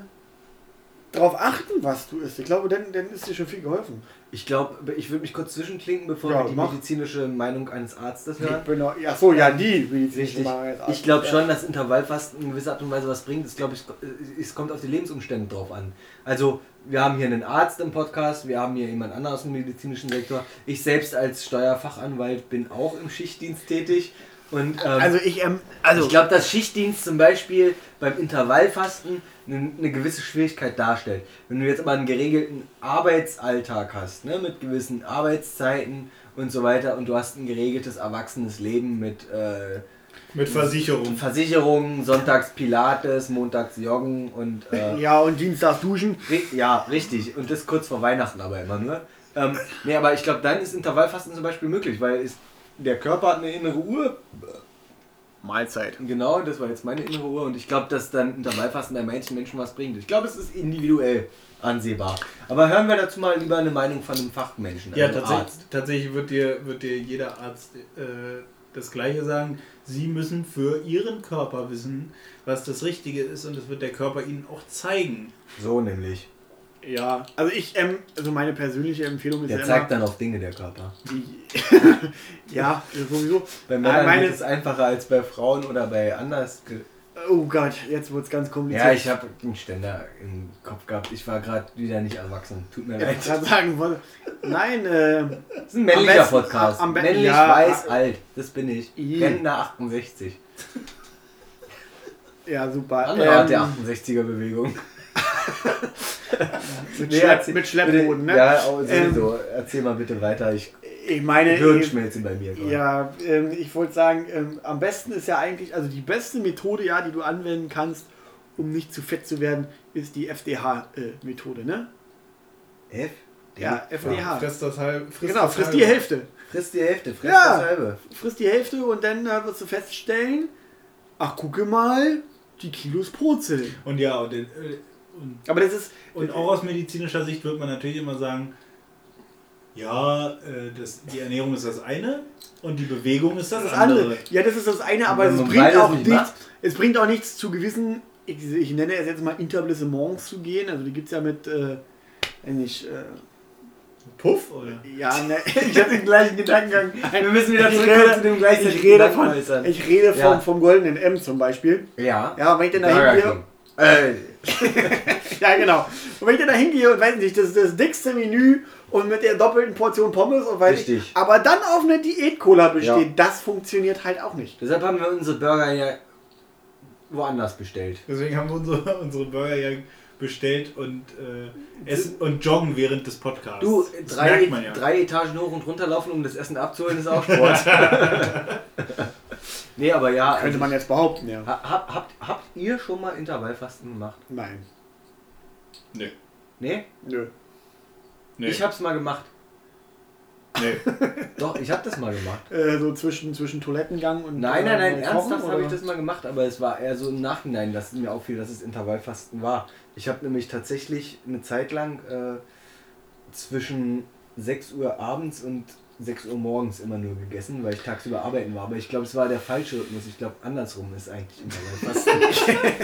darauf achten, was du isst. Ich glaube, dann, dann ist dir schon viel geholfen. ich glaube, ich würde mich kurz zwischenklinken, bevor Ja, wir die mach. medizinische Meinung eines Arztes hören. Ich bin noch, ach so, ja, die medizinische. Meinung jetzt. Ich glaube schon, dass Intervallfasten in gewisser Art und Weise was bringt. Ich, es kommt auf die Lebensumstände drauf an. Also, wir haben hier einen Arzt im Podcast, wir haben hier jemand anderen aus dem medizinischen Sektor. Ich selbst als Steuerfachanwalt bin auch im Schichtdienst tätig. Und ähm, Also ich, ähm, also ich glaube, dass Schichtdienst zum Beispiel beim Intervallfasten eine, eine gewisse Schwierigkeit darstellt. Wenn du jetzt aber einen geregelten Arbeitsalltag hast, ne, mit gewissen Arbeitszeiten und so weiter und du hast ein geregeltes erwachsenes Leben mit äh, Mit Versicherung. Versicherungen, sonntags Pilates, montags Joggen und äh, <laughs> Ja, und Dienstags duschen. Ja, richtig. Und das kurz vor Weihnachten aber immer nur. Ähm, nee, aber ich glaube, dann ist Intervallfasten zum Beispiel möglich, weil ist, der Körper hat eine innere Uhr. Mahlzeit. Genau, das war jetzt meine innere Uhr. Und ich glaube, dass dann Intervallfasten bei manchen Menschen was bringt. Ich glaube, es ist individuell ansehbar. Aber hören wir dazu mal lieber eine Meinung von einem Fachmenschen, Ja, einem tatsächlich, Arzt. tatsächlich wird, dir, wird dir jeder Arzt äh, das Gleiche sagen. Sie müssen für Ihren Körper wissen, was das Richtige ist und das wird der Körper Ihnen auch zeigen. So nämlich. Ja, also ich, ähm, also meine persönliche Empfehlung ist Der ja zeigt immer, dann auf Dinge, der Körper. <laughs> ja, sowieso. Bei Männern meine- ist es einfacher als bei Frauen oder bei anders. Oh Gott, jetzt wird es ganz kompliziert. Ja, ich habe einen Ständer im Kopf gehabt. Ich war gerade wieder nicht erwachsen. Tut mir Ich leid. wollte gerade sagen, woll- nein, äh, Das ist ein männlicher Am besten- Podcast. am Männlich, ja, weiß, alt. Das bin ich. I. Rentner 68. ja super. Andere Art der Ähm, 68er-Bewegung. Mit, Nee, Schlepp, mit Schleppboden, ne? Ja, oh, sowieso. Erzähl mal bitte weiter. Ich Ich meine, Hirnschmelze bei mir. gerade. Ja, ähm, ich wollte sagen, ähm, am besten ist ja eigentlich, also die beste Methode, ja, die du anwenden kannst, um nicht zu fett zu werden, ist die FDH-Methode, ne? F? Ja, FDH. Frisst das halb. Frisst Genau, frisst halbe. die Hälfte. Frisst die Hälfte, frisst Ja. das halbe. Frisst die Hälfte und dann äh, wirst du feststellen, ach, gucke mal, die Kilos purzeln. Und ja, und, den, äh, und, Aber das ist, und auch aus medizinischer Sicht wird man natürlich immer sagen, ja, äh, das, die Ernährung ist das eine und die Bewegung ist das, das andere. andere. Ja, das ist das eine, aber es bringt auch nicht nichts. macht? Es bringt auch nichts zu gewissen, ich, ich nenne es jetzt mal Interblessements zu gehen. Also die gibt es ja mit, äh, nicht, äh, Puff, oder? ja, ne, <laughs> Ich hatte den gleichen Gedankengang. Wir müssen wieder rede- zu dem gleichen ich rede von, ich rede vom, Ja. vom goldenen M zum Beispiel. Ja. Ja, wenn ich dann da hingehe. Äh, <laughs> ja genau. Und wenn ich dann da hingehe und weiß nicht, das ist das dickste Menü und mit der doppelten Portion Pommes und weiß Richtig. ich, aber dann auf eine Diät-Cola besteht, Ja. das funktioniert halt auch nicht. deshalb haben wir unsere Burger ja woanders bestellt. Deswegen haben wir unsere, <laughs> unsere Burger ja bestellt und äh, essen und joggen während des Podcasts. Du, drei, ja. drei Etagen hoch und runter laufen, um das Essen abzuholen, ist auch Sport. <laughs> nee, aber ja. Könnte man jetzt behaupten, ja. Ha- Hab, habt, habt ihr schon mal Intervallfasten gemacht? Nein. Nee. Nee? Nö. Nee. Ich hab's mal gemacht. nee. <laughs> Doch, ich hab das mal gemacht. Äh, so zwischen, zwischen Toilettengang und. Nein, nein, nein, äh, ernsthaft Kochen, habe ich das mal gemacht, aber es war eher so im Nachhinein, dass mir auffiel, dass es Intervallfasten war. Ich habe nämlich tatsächlich eine Zeit lang äh, zwischen 6 Uhr abends und 6 Uhr morgens immer nur gegessen, weil ich tagsüber arbeiten war. Aber ich glaube, es war der falsche Rhythmus. Ich glaube, andersrum ist eigentlich Intervallfasten. <laughs>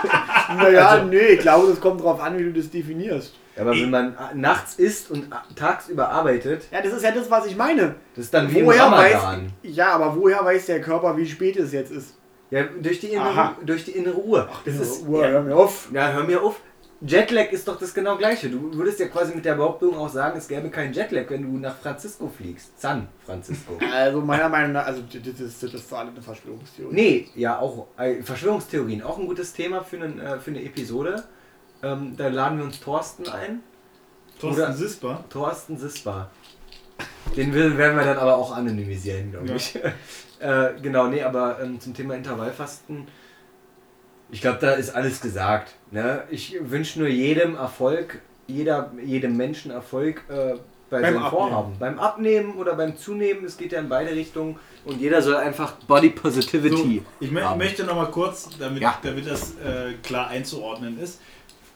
<laughs> Naja, Also- nee, ich glaube, das kommt drauf an, wie du das definierst. aber wenn man nachts isst und tagsüber arbeitet, Ja, das ist ja das, was ich meine. das ist dann wie im Woher weiß, Ramadan. ja, aber woher weiß der Körper, wie spät es jetzt ist? Ja, durch die innere, Aha. durch die innere Uhr. das Innere ist, Uhr, ja, hör mir auf. Ja, hör mir auf. Jetlag ist doch das genau gleiche. Du würdest ja quasi mit der Behauptung auch sagen, es gäbe keinen Jetlag, wenn du nach Francisco fliegst. San Francisco. <laughs> Also meiner Meinung nach, also das ist, das ist alle eine Verschwörungstheorie. nee, ja, auch äh, Verschwörungstheorien. Auch ein gutes Thema für, einen, äh, für eine Episode. Ähm, da laden wir uns Thorsten ein. Thorsten Oder- Sisper. Thorsten Sispa. Den werden wir dann aber auch anonymisieren, glaube Ja. ich. <laughs> äh, genau, nee, aber ähm, zum Thema Intervallfasten. Ich glaube, da ist alles gesagt. Ne? Ich wünsche nur jedem Erfolg, jeder, jedem Menschen Erfolg äh, bei Beim seinem Abnehmen. Vorhaben. Beim Abnehmen oder beim Zunehmen. Es geht ja in beide Richtungen. Und jeder soll einfach Body Positivity. So, ich haben. möchte noch mal kurz, damit, Ja. damit das äh, klar einzuordnen ist.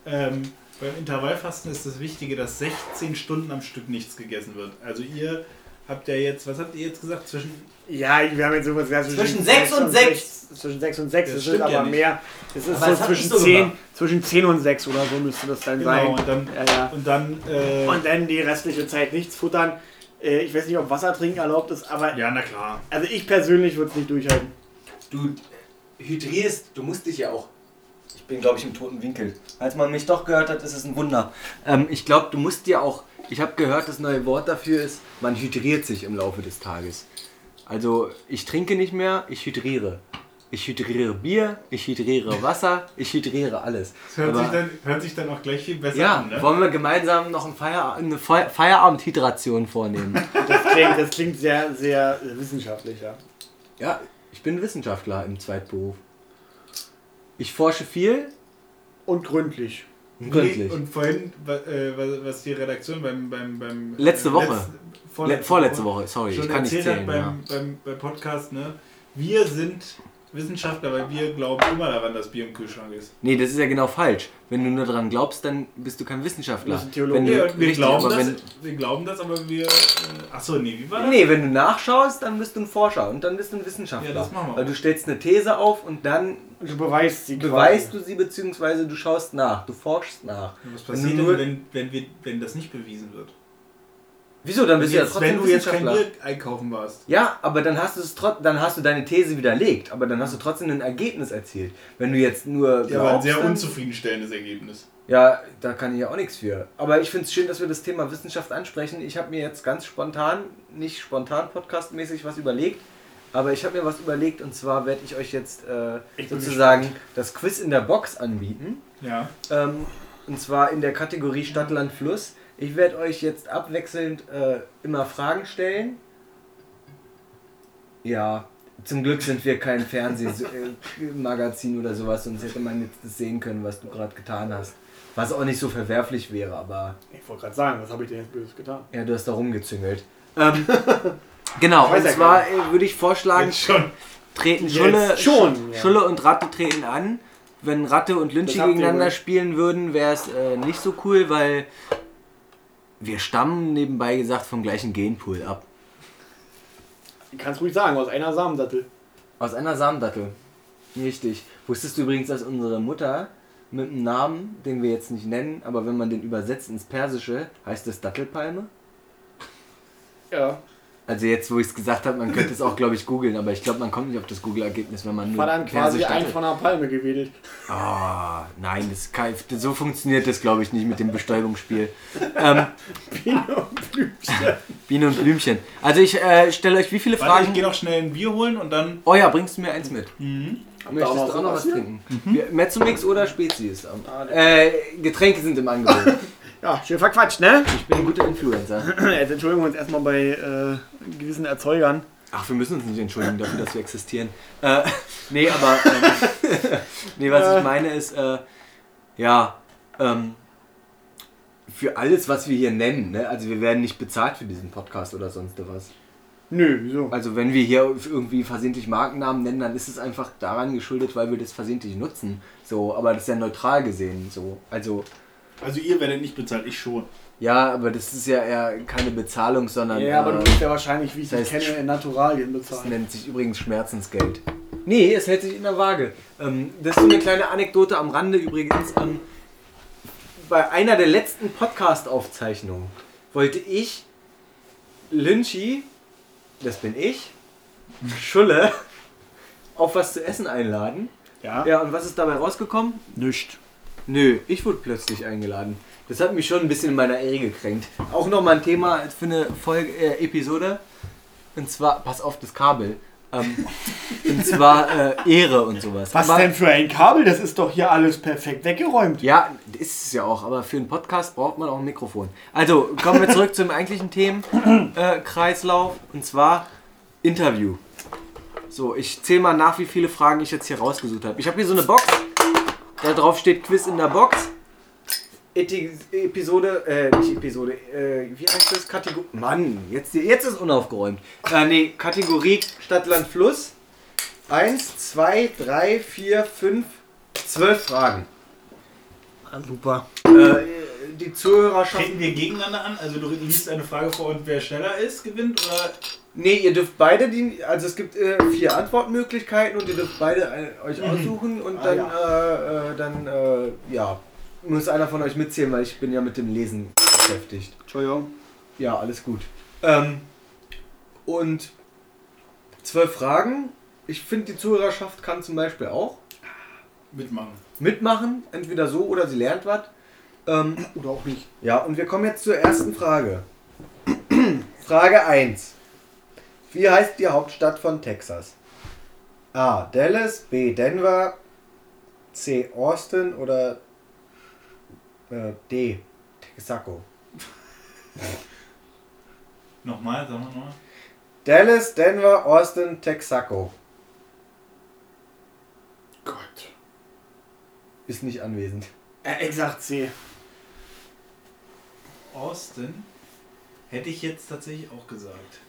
Ähm, beim Intervallfasten ist das Wichtige, dass 16 Stunden am Stück nichts gegessen wird. Also ihr habt ja jetzt, was habt ihr jetzt gesagt? Zwischen Ja, wir haben jetzt sowas ja, Zwischen sechs und sechs. Zwischen 6 und 6, Das das, ist stimmt aber ja nicht. mehr. Das ist Aber so zwischen, so 10, gemacht. zwischen 10 und 6 oder so müsste das dann genau, sein. und dann, Ja, ja. und dann äh, Und dann die restliche Zeit nichts futtern. Äh, Ich weiß nicht, ob Wasser trinken erlaubt ist, aber ja, na klar. also ich persönlich würde es nicht durchhalten. Du hydrierst, du musst dich ja auch. Ich bin, glaube ich, im toten Winkel. Als man mich doch gehört hat, ist es ein Wunder. Ähm, ich glaube, du musst dir auch. Ich habe gehört, das neue Wort dafür ist, man hydriert sich im Laufe des Tages. Also, ich trinke nicht mehr, ich hydriere. Ich hydriere Bier, ich hydriere Wasser, ich hydriere alles. Das hört, Aber- sich dann, hört sich dann auch gleich viel besser Ja, an, ne? wollen wir gemeinsam noch ein Feier eine Fe Feierabendhydration vornehmen? <laughs> Das klingt, das klingt sehr, sehr wissenschaftlich, ja. ja, ich bin Wissenschaftler im Zweitberuf. Ich forsche viel Und gründlich. gründlich. Und vorhin, äh, was- die Redaktion beim. beim, beim Letzte äh, Woche. letz- Le vorletzte Woche, sorry, schon ich kann nicht erzählt zählen. hat Ja. beim, beim, beim Podcast, ne? Wir sind Wissenschaftler, weil wir glauben immer daran, dass Bier im Kühlschrank ist. Nee, das ist ja genau falsch. Wenn du nur daran glaubst, dann bist du kein Wissenschaftler. Du bist ein Theologe. Wenn du, Ja, wir, richtig, glauben aber das, wenn, wir glauben das, aber wir. Äh, achso, nee, wie war das? Nee, wenn du nachschaust, dann bist du ein Forscher und dann bist du ein Wissenschaftler. Ja, das machen wir Weil du stellst eine These auf und dann du beweist sie beweist du sie beziehungsweise du schaust nach, du forschst nach. Was Wenn passiert nur- denn, wenn, wenn, wir, wenn das nicht bewiesen wird? Wieso? Dann bist du ja Jetzt, trotzdem wenn du jetzt kein. Bier einkaufen warst. Ja, aber dann hast du es trot dann hast du deine These widerlegt, aber dann hast du trotzdem ein Ergebnis erzielt. Wenn du jetzt nur Ja, war ein sehr unzufriedenstellendes Ergebnis. Ja, da kann ich ja auch nichts für. Aber ich finde es schön, dass wir das Thema Wissenschaft ansprechen. Ich habe mir jetzt ganz spontan, nicht spontan podcastmäßig was überlegt, aber ich habe mir was überlegt und zwar werde ich euch jetzt äh, Ich sozusagen das Quiz in der Box anbieten. Ja. Ähm, und zwar in der Kategorie Stadt, Land, Fluss. Ich werde euch jetzt abwechselnd äh, immer Fragen stellen. Ja, zum Glück sind wir kein Fernsehmagazin oder sowas, sonst hätte man jetzt das sehen können, was du gerade getan hast. Was auch nicht so verwerflich wäre, aber Ich wollte gerade sagen, was habe ich denn jetzt Böses getan? ja, du hast da rumgezüngelt. Ähm, <laughs> genau, und zwar äh, würde ich vorschlagen, schon. treten Schulle, schon, ja. Schulle und Ratte treten an. Wenn Ratte und Lynchi ihr gegeneinander spielen würden, wäre es äh, nicht so cool, weil wir stammen nebenbei gesagt vom gleichen Genpool ab. Du kannst ruhig sagen, aus einer Samensattel. Aus einer Samendattel. Richtig. Wusstest du übrigens, dass unsere Mutter mit einem Namen, den wir jetzt nicht nennen, aber wenn man den übersetzt ins Persische, heißt es Dattelpalme? Ja. Also jetzt, wo ich es gesagt habe, man könnte es auch, glaube ich, googeln, aber ich glaube, man kommt nicht auf das Google-Ergebnis, wenn man nur War dann quasi ein von einer Palme gewedelt. Ah, nein, das kann, so funktioniert das, glaube ich, nicht mit dem Bestäubungsspiel. Ähm, <laughs> Biene und Blümchen. Biene und Blümchen. Also ich äh, stelle euch wie viele Warte, ich Fragen... gehe noch schnell ein Bier holen und dann. Oh ja, bringst du mir eins mit? Mhm. Möchtest du auch noch was was trinken? Wir- Mezzomix oder Spezies? Ah, Äh, Getränke sind im Angebot. Ja, schön verquatscht, ne? Ich bin ein guter Influencer. <clears throat> Jetzt entschuldigen wir uns erstmal bei äh, gewissen Erzeugern. Ach, wir müssen uns nicht entschuldigen dafür, dass wir existieren. <laughs> Äh, nee, aber... Ähm, <laughs> nee, was ich meine ist, äh, ja, ähm, für alles, was wir hier nennen, ne? also wir werden nicht bezahlt für diesen Podcast oder sonst was. Nö, wieso? Also wenn wir hier irgendwie versehentlich Markennamen nennen, dann ist es einfach daran geschuldet, weil wir das versehentlich nutzen. So, aber das ist ja neutral gesehen. So, also Also, ihr werdet nicht bezahlt, ich schon. ja, aber das ist ja eher keine Bezahlung, sondern Ja, aber äh, du bist ja wahrscheinlich, wie ich das kenne, in Naturalien das bezahlt. nennt sich übrigens Schmerzensgeld. Nee, es hält sich in der Waage. Ähm, das ist so eine kleine Anekdote am Rande übrigens. Ähm, bei einer der letzten Podcast-Aufzeichnungen wollte ich Lynchi, das bin ich, Schulle, <laughs> auf was zu essen einladen. Ja? Ja, und was ist dabei rausgekommen? Nicht. Nö, ich wurde plötzlich eingeladen. Das hat mich schon ein bisschen in meiner Ehre gekränkt. Auch nochmal ein Thema für eine Folge, äh, Episode. Und zwar, pass auf das Kabel. Ähm, <laughs> und zwar äh, Ehre und sowas. Was Aber- denn für ein Kabel? Das ist doch hier alles perfekt weggeräumt. Ja, ist es ja auch, aber für einen Podcast braucht man auch ein Mikrofon. Also, kommen wir zurück <laughs> zum eigentlichen Themenkreislauf. Äh, Kreislauf, und zwar Interview. So, ich zähle mal nach, wie viele Fragen ich jetzt hier rausgesucht habe. Ich habe hier so eine Box. Da drauf steht Quiz in der Box. Eti Episode, äh, nicht Episode, äh, wie heißt das? Kategorie. Mann, jetzt, jetzt ist unaufgeräumt. Äh, nee, Kategorie Stadt, Land, Fluss. Eins, zwei, drei, vier, fünf, zwölf Fragen. Ah, super. Äh, die Zuhörerschaft. Treten wir gegeneinander an? Also, du liest eine Frage vor und wer schneller ist, gewinnt? Oder Nee, ihr dürft beide die. Also es gibt äh, vier Antwortmöglichkeiten und ihr dürft beide äh, euch aussuchen und Ah, dann, ja. äh, äh, dann äh, ja. Muss einer von euch mitzählen, weil ich bin ja mit dem Lesen beschäftigt. Entschuldigung. Ja, alles gut. Ähm, und zwölf Fragen. Ich finde, die Zuhörerschaft kann zum Beispiel auch mitmachen? mitmachen, entweder so oder sie lernt was. Ähm, Oder auch nicht. Ja, und wir kommen jetzt zur ersten Frage. <clears throat> Frage 1. Wie heißt die Hauptstadt von Texas? A. Dallas, B. Denver, C. Austin oder äh, D. Texaco. <laughs> Nochmal, sagen wir nochmal. Dallas, Denver, Austin, Texaco. Gott. Ist nicht anwesend. Äh, exakt C. Austin hätte ich jetzt tatsächlich auch gesagt.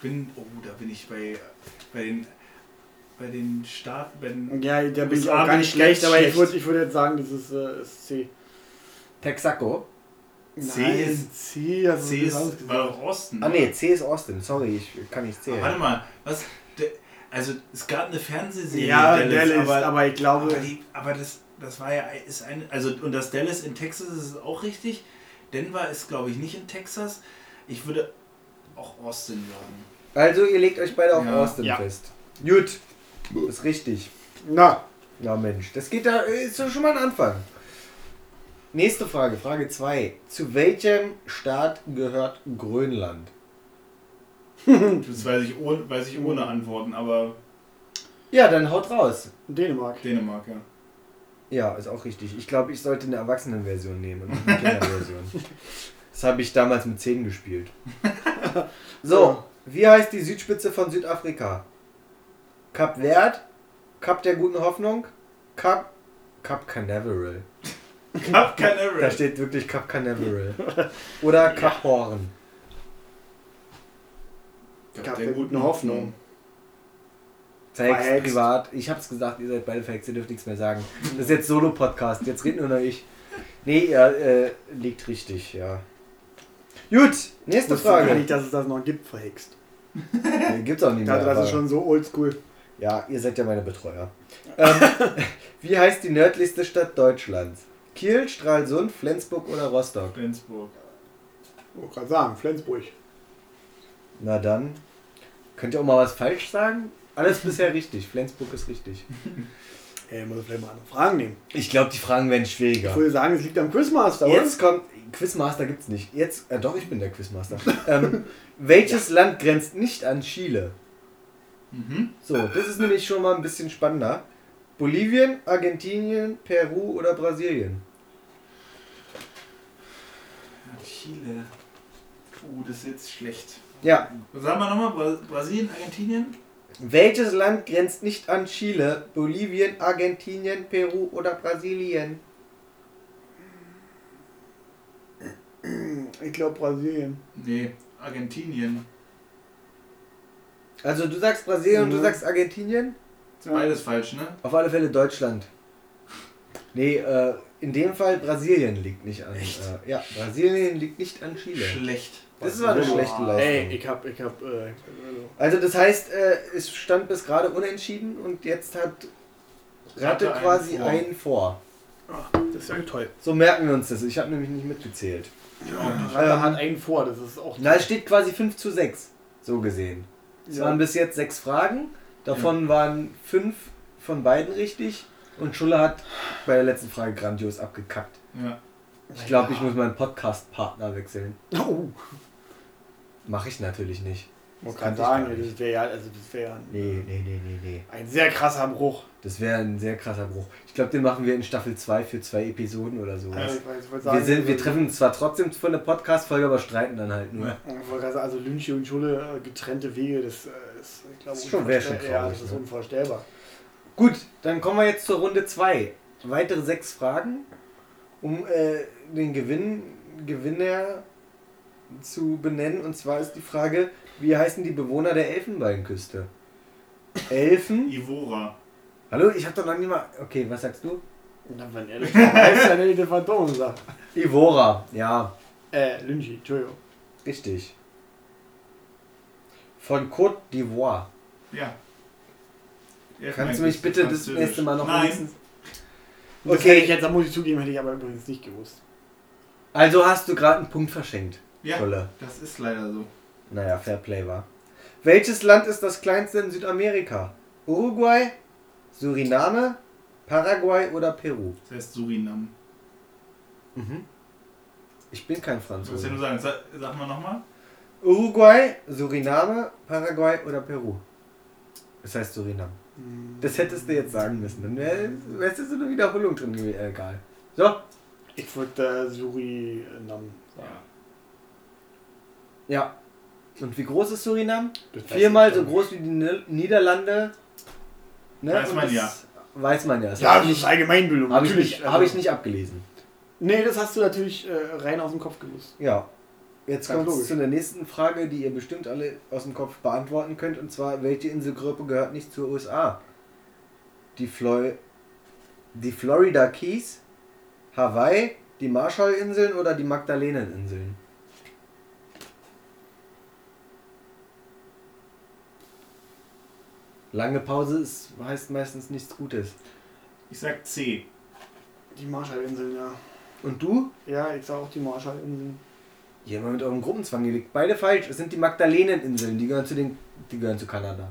Bin, oh, da bin ich bei, bei den bei den Staaten, bei den Ja, da bin ich auch gar nicht ich schlecht, ganz aber ich schlecht. würde ich würd jetzt sagen, das ist, äh, ist C. Texaco? C Nein, ist- C, also C ist, war Osten. Ah nee, C ist Austin. Sorry, ich kann nicht zählen. Warte mal, was? Also es gab eine Fernsehserie Ja, Dallas, Dallas, aber, aber, ich glaube, aber, die, aber das, das war ja ist ein, also und das Dallas in Texas ist auch richtig. Denver ist glaube ich nicht in Texas. Ich würde auch Austin sagen. Also ihr legt euch beide auf Ja. Austin Ja. fest. Gut. Ist richtig. na, Ja Mensch, das geht da, ist doch schon mal ein Anfang. Nächste Frage, Frage 2. Zu welchem Staat gehört Grönland? <laughs> Das weiß ich ohne, weiß ich ohne Antworten, aber Ja, dann haut raus. Dänemark. Dänemark, ja. Ja, ist auch richtig. Ich glaube, ich sollte eine Erwachsenenversion nehmen und nicht eine Kinderversion. <laughs> Das habe ich damals mit 10 gespielt. <laughs> <laughs> So, wie heißt die Südspitze von Südafrika? Kap Verde, Kap der guten Hoffnung, Kap, Kap Canaveral. Cap Canaveral. Da steht wirklich Kap Canaveral. <laughs> Oder Kap Horn. Cap der guten Hoffnung. Sex, Verhext. privat. Ich hab's gesagt, ihr seid beide verhext, ihr dürft nichts mehr sagen. Das ist jetzt Solo-Podcast, jetzt redet nur noch ich. Nee, ihr äh, liegt richtig, ja. Gut, nächste Wusste gar Frage. nicht, dass es das noch gibt, verhext. <laughs> Nee, Gibt's auch nicht mehr. Das, das aber- ist schon so oldschool. Ja, ihr seid ja meine Betreuer. ähm, <laughs> wie heißt die nördlichste Stadt Deutschlands? Kiel, Stralsund, Flensburg oder Rostock? Flensburg. Ich wollte gerade sagen, Flensburg. Na dann, könnt ihr auch mal was falsch sagen? Alles bisher richtig. Flensburg ist richtig. <laughs> Ey, muss ich vielleicht mal andere Fragen nehmen. Ich glaube, die Fragen werden Ich schwieriger. würde sagen, es liegt am Quizmaster, oder? Jetzt kommt. Quizmaster gibt's nicht. Jetzt. Äh, doch, ich bin der Quizmaster. <laughs> ähm, welches Land grenzt nicht an Chile? Mhm. So, das ist nämlich schon mal ein bisschen spannender. Bolivien, Argentinien, Peru oder Brasilien? Chile. Uh, das ist jetzt schlecht. Ja. Sagen wir nochmal, Bra Brasilien, Argentinien? Welches Land grenzt nicht an Chile? Bolivien, Argentinien, Peru oder Brasilien? Ich glaube Brasilien. Nee, Argentinien. Also du sagst Brasilien und du Mhm. sagst Argentinien? Ist beides falsch, ne? Auf alle Fälle Deutschland. Nee, äh, in dem Fall Brasilien liegt nicht an. Echt? Äh, ja, Brasilien liegt nicht an Chile. Schlecht. Das war eine schlechte Leistung. Ey, ich hab, ich hab, äh, Also das heißt, äh, es stand bis gerade unentschieden und jetzt hat Ratte Ratte einen quasi vor. einen vor. das ist ja toll. So merken wir uns das. Ich habe nämlich nicht mitgezählt. Ratte Ähm, hat einen vor, das ist auch Na, es steht quasi 5 zu 6. So gesehen. Es Ja. waren bis jetzt sechs Fragen. Davon waren fünf von beiden richtig. Und Schulle hat bei der letzten Frage grandios abgekackt. Ja. Ich glaube, ich muss meinen Podcast-Partner wechseln. Oh, Mache ich natürlich nicht. muss kann sagen, das wäre ja, also das wäre Nee, nee, nee, nee, nee. ein sehr krasser Bruch. Das wäre ein sehr krasser Bruch. Ich glaube, den machen wir in Staffel 2 für zwei Episoden oder. Also, ich wollte wir, sagen, sind, wir also- treffen uns zwar trotzdem für eine Podcast-Folge, aber streiten dann halt nur. Ja. Also Lynchi und Schule äh, getrennte Wege, das äh, ist, ich glaube, Das ist schon- schon unvorstell- Ja, das ist ne? unvorstellbar. Gut, dann kommen wir jetzt zur Runde 2. Weitere sechs Fragen, um äh, den Gewinn, Gewinner zu benennen. Und zwar ist die Frage, wie heißen die Bewohner der Elfenbeinküste? Elfen? Ivora. Hallo, ich hab doch noch nie mal... Okay, was sagst du? Na, wenn er das weiß, dann hätte ich <laughs> den Phantom gesagt. Ivora, ja, Äh, Lynchi, Entschuldigung. richtig. Von Côte d'Ivoire. Ja. Kannst du mich bitte das nächste Mal noch Nein. wenigstens... Das Okay. hätte ich jetzt, da muss ich zugeben, hätte ich aber übrigens nicht gewusst. Also hast du gerade einen Punkt verschenkt, Ja, Scholle. das ist leider so. Naja, Fairplay war. Welches Land ist das kleinste in Südamerika? Uruguay, Suriname, Paraguay oder Peru? Das heißt Surinam. Mhm. Ich bin kein Du willst ja nur Franzose. sagen, sag, sag mal nochmal. Uruguay, Suriname, Paraguay oder Peru? Das heißt Surinam. Das hättest du jetzt sagen müssen. Dann wäre wär so eine Wiederholung drin gewesen. Äh, Egal. So. Ich würde äh, Surinam sagen. Ja. Und wie groß ist Surinam? Das weiß Viermal ich so groß wie die Ni- Niederlande. Ne? Weiß man das ja. Weiß man ja. Das Ja, das ist Allgemeinbildung. hab ich natürlich. nicht, Also- hab ich nicht abgelesen. Nee, das hast du natürlich äh, rein aus dem Kopf gewusst. Ja. Jetzt kommt es zu der nächsten Frage, die ihr bestimmt alle aus dem Kopf beantworten könnt. Und zwar, welche Inselgruppe gehört nicht zur USA? Die, Flor die Florida Keys, Hawaii, die Marshallinseln oder die Magdaleneninseln? Lange Pause ist, heißt meistens nichts Gutes. Ich sag C. Die Marshallinseln, ja. Und du? Ja, ich sag auch die Marshallinseln. Jemand mit eurem Gruppenzwang gelegt. Beide falsch. Es sind die Magdaleneninseln. Die gehören zu den. Die gehören zu Kanada.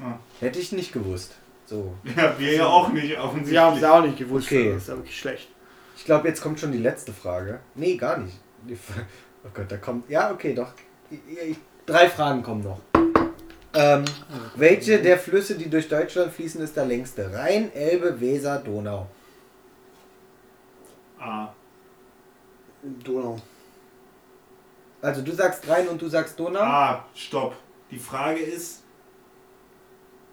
Ah. Hätte ich nicht gewusst. So. Ja, wir ja auch nicht, offensichtlich. Wir haben es auch nicht gewusst. Okay. Das ist ja wirklich schlecht. Ich glaube, jetzt kommt schon die letzte Frage. Nee, gar nicht. <laughs> Oh Gott, da kommt. Ja, okay, doch. Drei Fragen kommen noch. Ähm, welche der Flüsse, die durch Deutschland fließen, ist der längste? Rhein, Elbe, Weser, Donau. A. Donau. Also du sagst Rhein und du sagst Donau? Ah, stopp. Die Frage ist,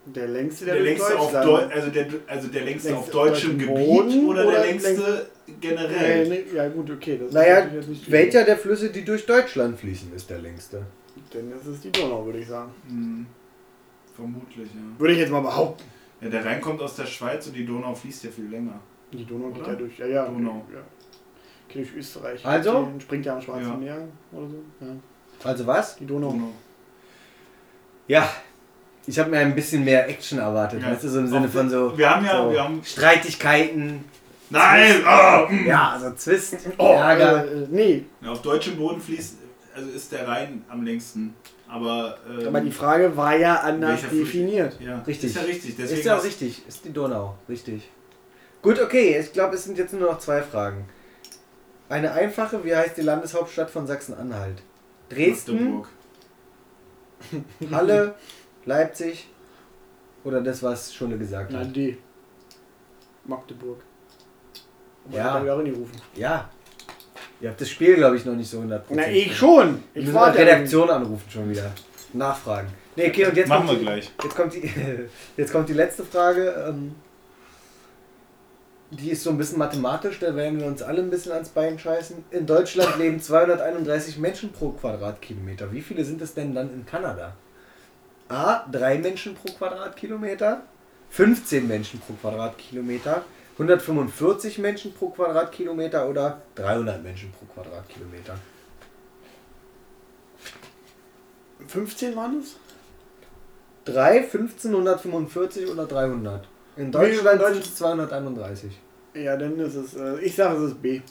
Der längste der, der durch längste auf Deutschland. Deu also der also der längste Längste auf deutschem Gebiet Boden oder, der oder längste längste- generell? Nee, ja gut, okay. Naja, welcher der Flüsse, die durch Deutschland fließen, ist der längste? Denn das ist die Donau, würde ich sagen. Hm, vermutlich, ja. Würde ich jetzt mal behaupten. Ja, der Rhein kommt aus der Schweiz und die Donau fließt ja viel länger. Die Donau geht Oder? ja durch. Ja, ja. Donau. Ja. Geht durch Österreich. Also? Die entspringt ja am Schwarzen Ja. Meer oder so. Ja. Also was? Die Donau. Donau. Ja, ich habe mir ein bisschen mehr Action erwartet. Ja. Weißt du, so im Sinne von so, Wir haben ja, so wir haben. Streitigkeiten, Nein! Ah, hm. ja, also Zwist, Oh, Ärger. äh, äh, nee. Ja, auf deutschem Boden fließt, also ist der Rhein am längsten. Aber, ähm, Aber die Frage war ja anders definiert. ja, Richtig. Ist ja richtig. Deswegen ist ja auch richtig, ist die Donau, richtig. Gut, okay, ich glaube, es sind jetzt nur noch zwei Fragen. Eine einfache, wie heißt die Landeshauptstadt von Sachsen-Anhalt? Dresden, Magdeburg. <laughs> Halle, Leipzig oder das, was Schule gesagt hat? D. Magdeburg. Ja. Ja. Da rufen. Ja. Ihr habt das Spiel, glaube ich, noch nicht so 100%. Na, ich schon. Ich Ich muss war die Redaktion anrufen schon wieder. Nachfragen. Nee, okay, und jetzt Machen kommt wir die, gleich. Jetzt kommt die, <laughs> jetzt kommt die letzte Frage. Ähm, die ist so ein bisschen mathematisch, da werden wir uns alle ein bisschen ans Bein scheißen. In Deutschland <laughs> leben 231 Menschen pro Quadratkilometer. Wie viele sind es denn dann in Kanada? A, 3 Menschen pro Quadratkilometer, 15 Menschen pro Quadratkilometer, 145 Menschen pro Quadratkilometer oder 300 Menschen pro Quadratkilometer. 15 waren es? 3, 15, 145 oder 300? In Deutschland in sind es 231. Ja, dann ist es. Äh, ich sage, es ist B.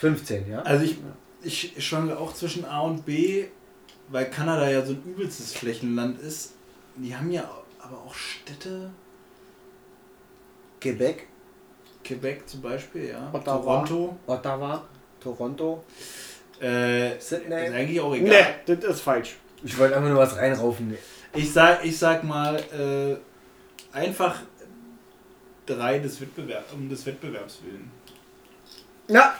15, ja? Also ich, ich schwanke auch zwischen A und B, weil Kanada ja so ein übelstes Flächenland ist. Die haben ja aber auch Städte, Quebec, Quebec zum Beispiel, ja. Ottawa. Toronto. Ottawa, Toronto, Äh, ist Sydney. eigentlich auch egal. Ne, das ist falsch. Ich wollte einfach nur was reinraufen. Ich sag, ich sag mal, äh, einfach drei des Wettbewerb, um des Wettbewerbs willen. Ja,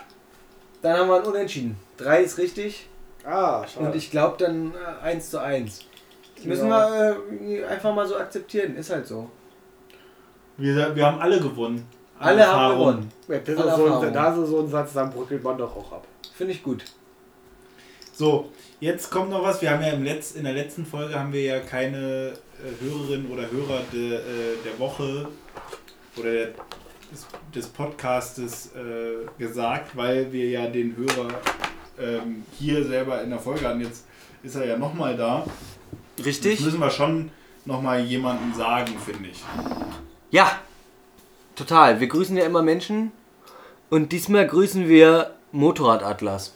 dann haben wir ein Unentschieden. 3 ist richtig Ah, schade. und ich glaube dann äh, 1 zu 1. Das müssen wir äh, einfach mal so akzeptieren, ist halt so. Wir, wir haben alle gewonnen. Alle haben gewonnen. Ja, das Alle ist so ein, da ist so ein Satz, dann bröckelt man doch auch ab. Finde ich gut. So, jetzt kommt noch was. Wir haben ja im Letz-, in der letzten Folge haben wir ja keine äh, Hörerin oder Hörer de, äh, der Woche oder der, des, des Podcastes äh, gesagt, weil wir ja den Hörer ähm, hier selber in der Folge hatten. Jetzt ist er ja nochmal da. Jetzt müssen wir schon nochmal jemanden sagen, finde ich. Ja, total. Wir grüßen ja immer Menschen. Und diesmal grüßen wir Motorradatlas.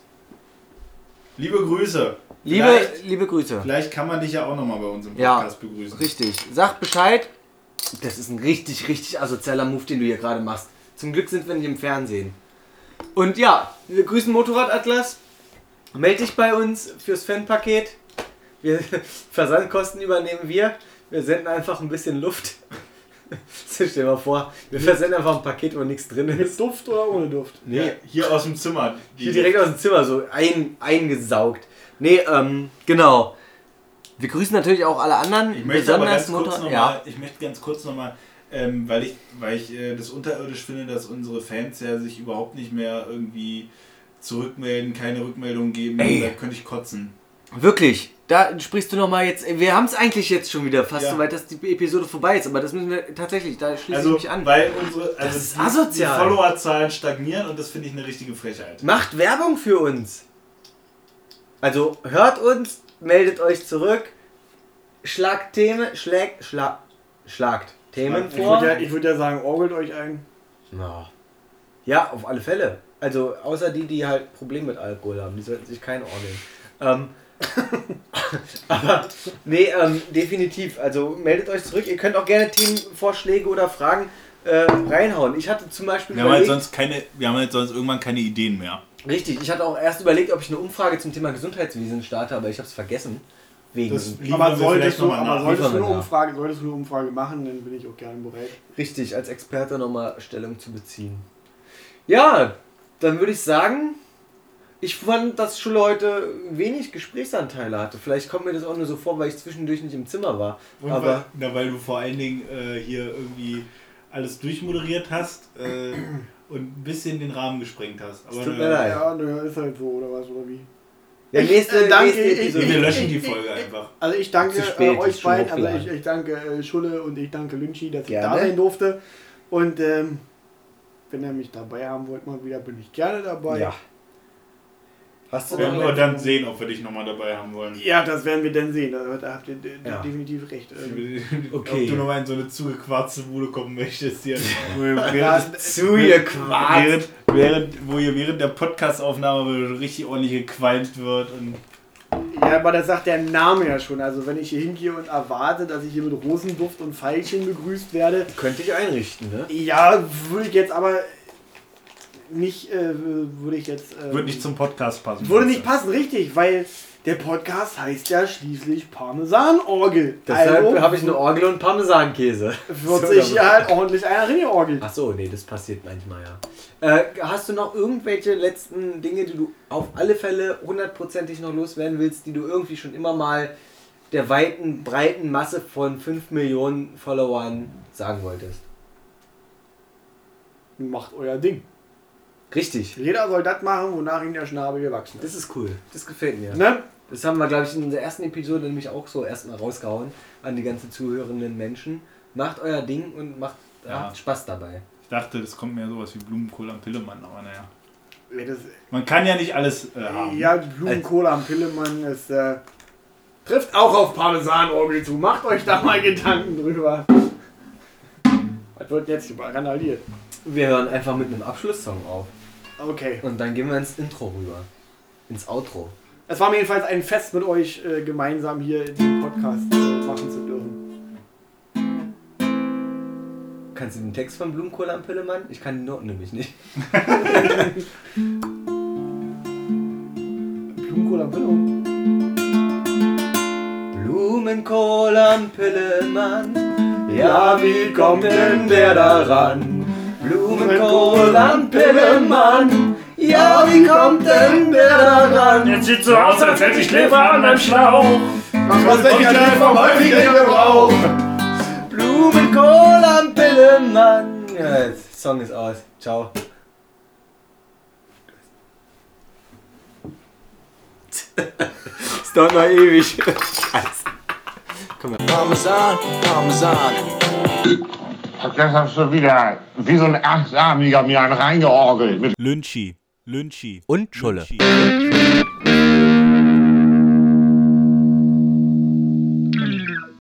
Liebe Grüße. Liebe, Vielleicht, liebe Grüße. vielleicht kann man dich ja auch nochmal bei uns im Ja, Podcast begrüßen. Richtig. Sag Bescheid. Das ist ein richtig, richtig asozialer Move, den du hier gerade machst. Zum Glück sind wir nicht im Fernsehen. Und ja, wir grüßen Motorradatlas. Meld dich bei uns fürs Fanpaket. Wir, <laughs> Versandkosten übernehmen wir. Wir senden einfach ein bisschen Luft. <laughs> Stell dir mal vor, wir versenden einfach ein Paket, wo nichts drin Mit ist. Duft oder ohne Duft? Nee, Hier aus dem Zimmer. hier direkt aus dem Zimmer so ein, eingesaugt. Nee, ähm, genau. Wir grüßen natürlich auch alle anderen. Ich möchte aber ganz kurz nochmal, ja. ich möchte ganz kurz nochmal, ähm, weil ich, weil ich äh, das unterirdisch finde, dass unsere Fans ja sich überhaupt nicht mehr irgendwie zurückmelden, keine Rückmeldung geben, Ey. da könnte ich kotzen. Wirklich, da sprichst du nochmal jetzt. Wir haben es eigentlich jetzt schon wieder fast Ja. so weit, dass die Episode vorbei ist, aber das müssen wir tatsächlich, da schließe Also, ich mich an. weil unsere also ist die, asozial. die Followerzahlen stagnieren und das finde ich eine richtige Frechheit. Macht Werbung für uns. Also hört uns, meldet euch zurück, schlagt Themen, schlägt, schla, schlagt Themen Ich vor. würde ja, ich würd ja sagen, orgelt euch ein. Ja. ja, auf alle Fälle. Also außer die, die halt Probleme mit Alkohol haben, die sollten sich kein orgeln. Ähm, <laughs> aber nee, ähm, definitiv. Also meldet euch zurück. Ihr könnt auch gerne Themenvorschläge oder Fragen äh, reinhauen. Ich hatte zum Beispiel Wir haben, halt überlegt, sonst keine, wir haben halt sonst irgendwann keine Ideen mehr. richtig, ich hatte auch erst überlegt, ob ich eine Umfrage zum Thema Gesundheitswesen starte, aber ich habe es vergessen. Wegen Das Aber solltest du, nochmal aber solltest du, eine. Umfrage, solltest du eine Umfrage machen, dann bin ich auch gerne bereit. richtig als Experte nochmal Stellung zu beziehen. Ja, dann würde ich sagen, ich fand, dass Schule heute wenig Gesprächsanteile hatte. Vielleicht kommt mir das auch nur so vor, weil ich zwischendurch nicht im Zimmer war. Und aber weil, na, weil du vor allen Dingen äh, hier irgendwie alles durchmoderiert hast äh, und ein bisschen den Rahmen gesprengt hast. Aber tut mir leid. Ja, nö, ist halt so, oder was, oder wie? ja, Ich, nächste, äh, danke, nächste ich- Episode. wir löschen ich- die ich- Folge ich- einfach. Also ich danke spät, äh, euch beiden, also ich, ich danke äh, Schulle und ich danke Lynchi, dass ich Gerne. da sein durfte. Und ähm, wenn ihr mich dabei haben wollt, mal wieder, bin ich gerne dabei. Ja. Wir werden wir dann sehen, ob wir dich nochmal dabei haben wollen. Ja, das werden wir dann sehen. Da, habt ihr Ja. definitiv recht. Ähm, Okay. Ob du nochmal in so eine zugequarzte Bude kommen möchtest hier. Wo ihr ja, während, Zu ihr Quarz. während, während, wo ihr während der Podcastaufnahme richtig ordentlich gequalmt wird. Und ja, aber das sagt der Name ja schon. Also wenn ich hier hingehe und erwarte, dass ich hier mit Rosenduft und Veilchen begrüßt werde, Könnte ich einrichten, ne? ja, würde ich jetzt aber nicht, äh, würde ich jetzt... Äh, wird nicht zum Podcast passen. Würde nicht passen, richtig, weil der Podcast heißt ja schließlich Parmesanorgel. Deshalb also habe ich eine Orgel und Parmesankäse. wird sich damit- halt ordentlich einer reingeorgelt. Ach so, nee, das passiert manchmal, ja. Äh, hast du noch irgendwelche letzten Dinge, die du auf alle Fälle hundertprozentig noch loswerden willst, die du irgendwie schon immer mal der weiten, breiten Masse von 5 Millionen Followern sagen wolltest? Macht euer Ding. Richtig. Jeder soll das machen, wonach ihm der Schnabel gewachsen ist. Das ist cool. Das gefällt mir. Ne? Das haben wir, glaube ich, in der ersten Episode nämlich auch so erstmal rausgehauen an die ganzen zuhörenden Menschen. Macht euer Ding und macht Ja. habt Spaß dabei. Ich dachte, das kommt mir sowas wie Blumenkohl am Pillemann, aber naja. Das, Man kann ja nicht alles äh, haben. ja, Blumenkohl am Pillemann ist, äh, trifft auch auf Parmesanorgel zu. Macht euch da mal Gedanken drüber. Was wird jetzt über randaliert? Wir hören einfach mit einem Abschlusssong auf. Okay. Und dann gehen wir ins Intro rüber. Ins Outro. Es war mir jedenfalls ein Fest mit euch äh, gemeinsam hier den Podcast äh, machen zu dürfen. Kannst du den Text von Blumenkohl am Pillemann? Ich kann die Noten nämlich nicht. <laughs> Blumenkohl am Pillemann. Blumenkohl am Pillemann. Ja, wie kommt denn der daran? Blumenkohl am Pillemann. Ja, wie kommt denn der daran? Jetzt sieht so aus, als hätte ich Leber an einem Schlauch. Was ist denn vom häufigen Gebrauch? Blumenkohl am Pillemann. Ja, jetzt, Song ist aus. Ciao. Es dauert noch ewig. Scheiße. Parmesan, Parmesan. Das hast du wieder wie so ein Achtarmiger mir einen reingeorgelt. Mit Lynchi. Lynchi. Und Schulle. Lynchi.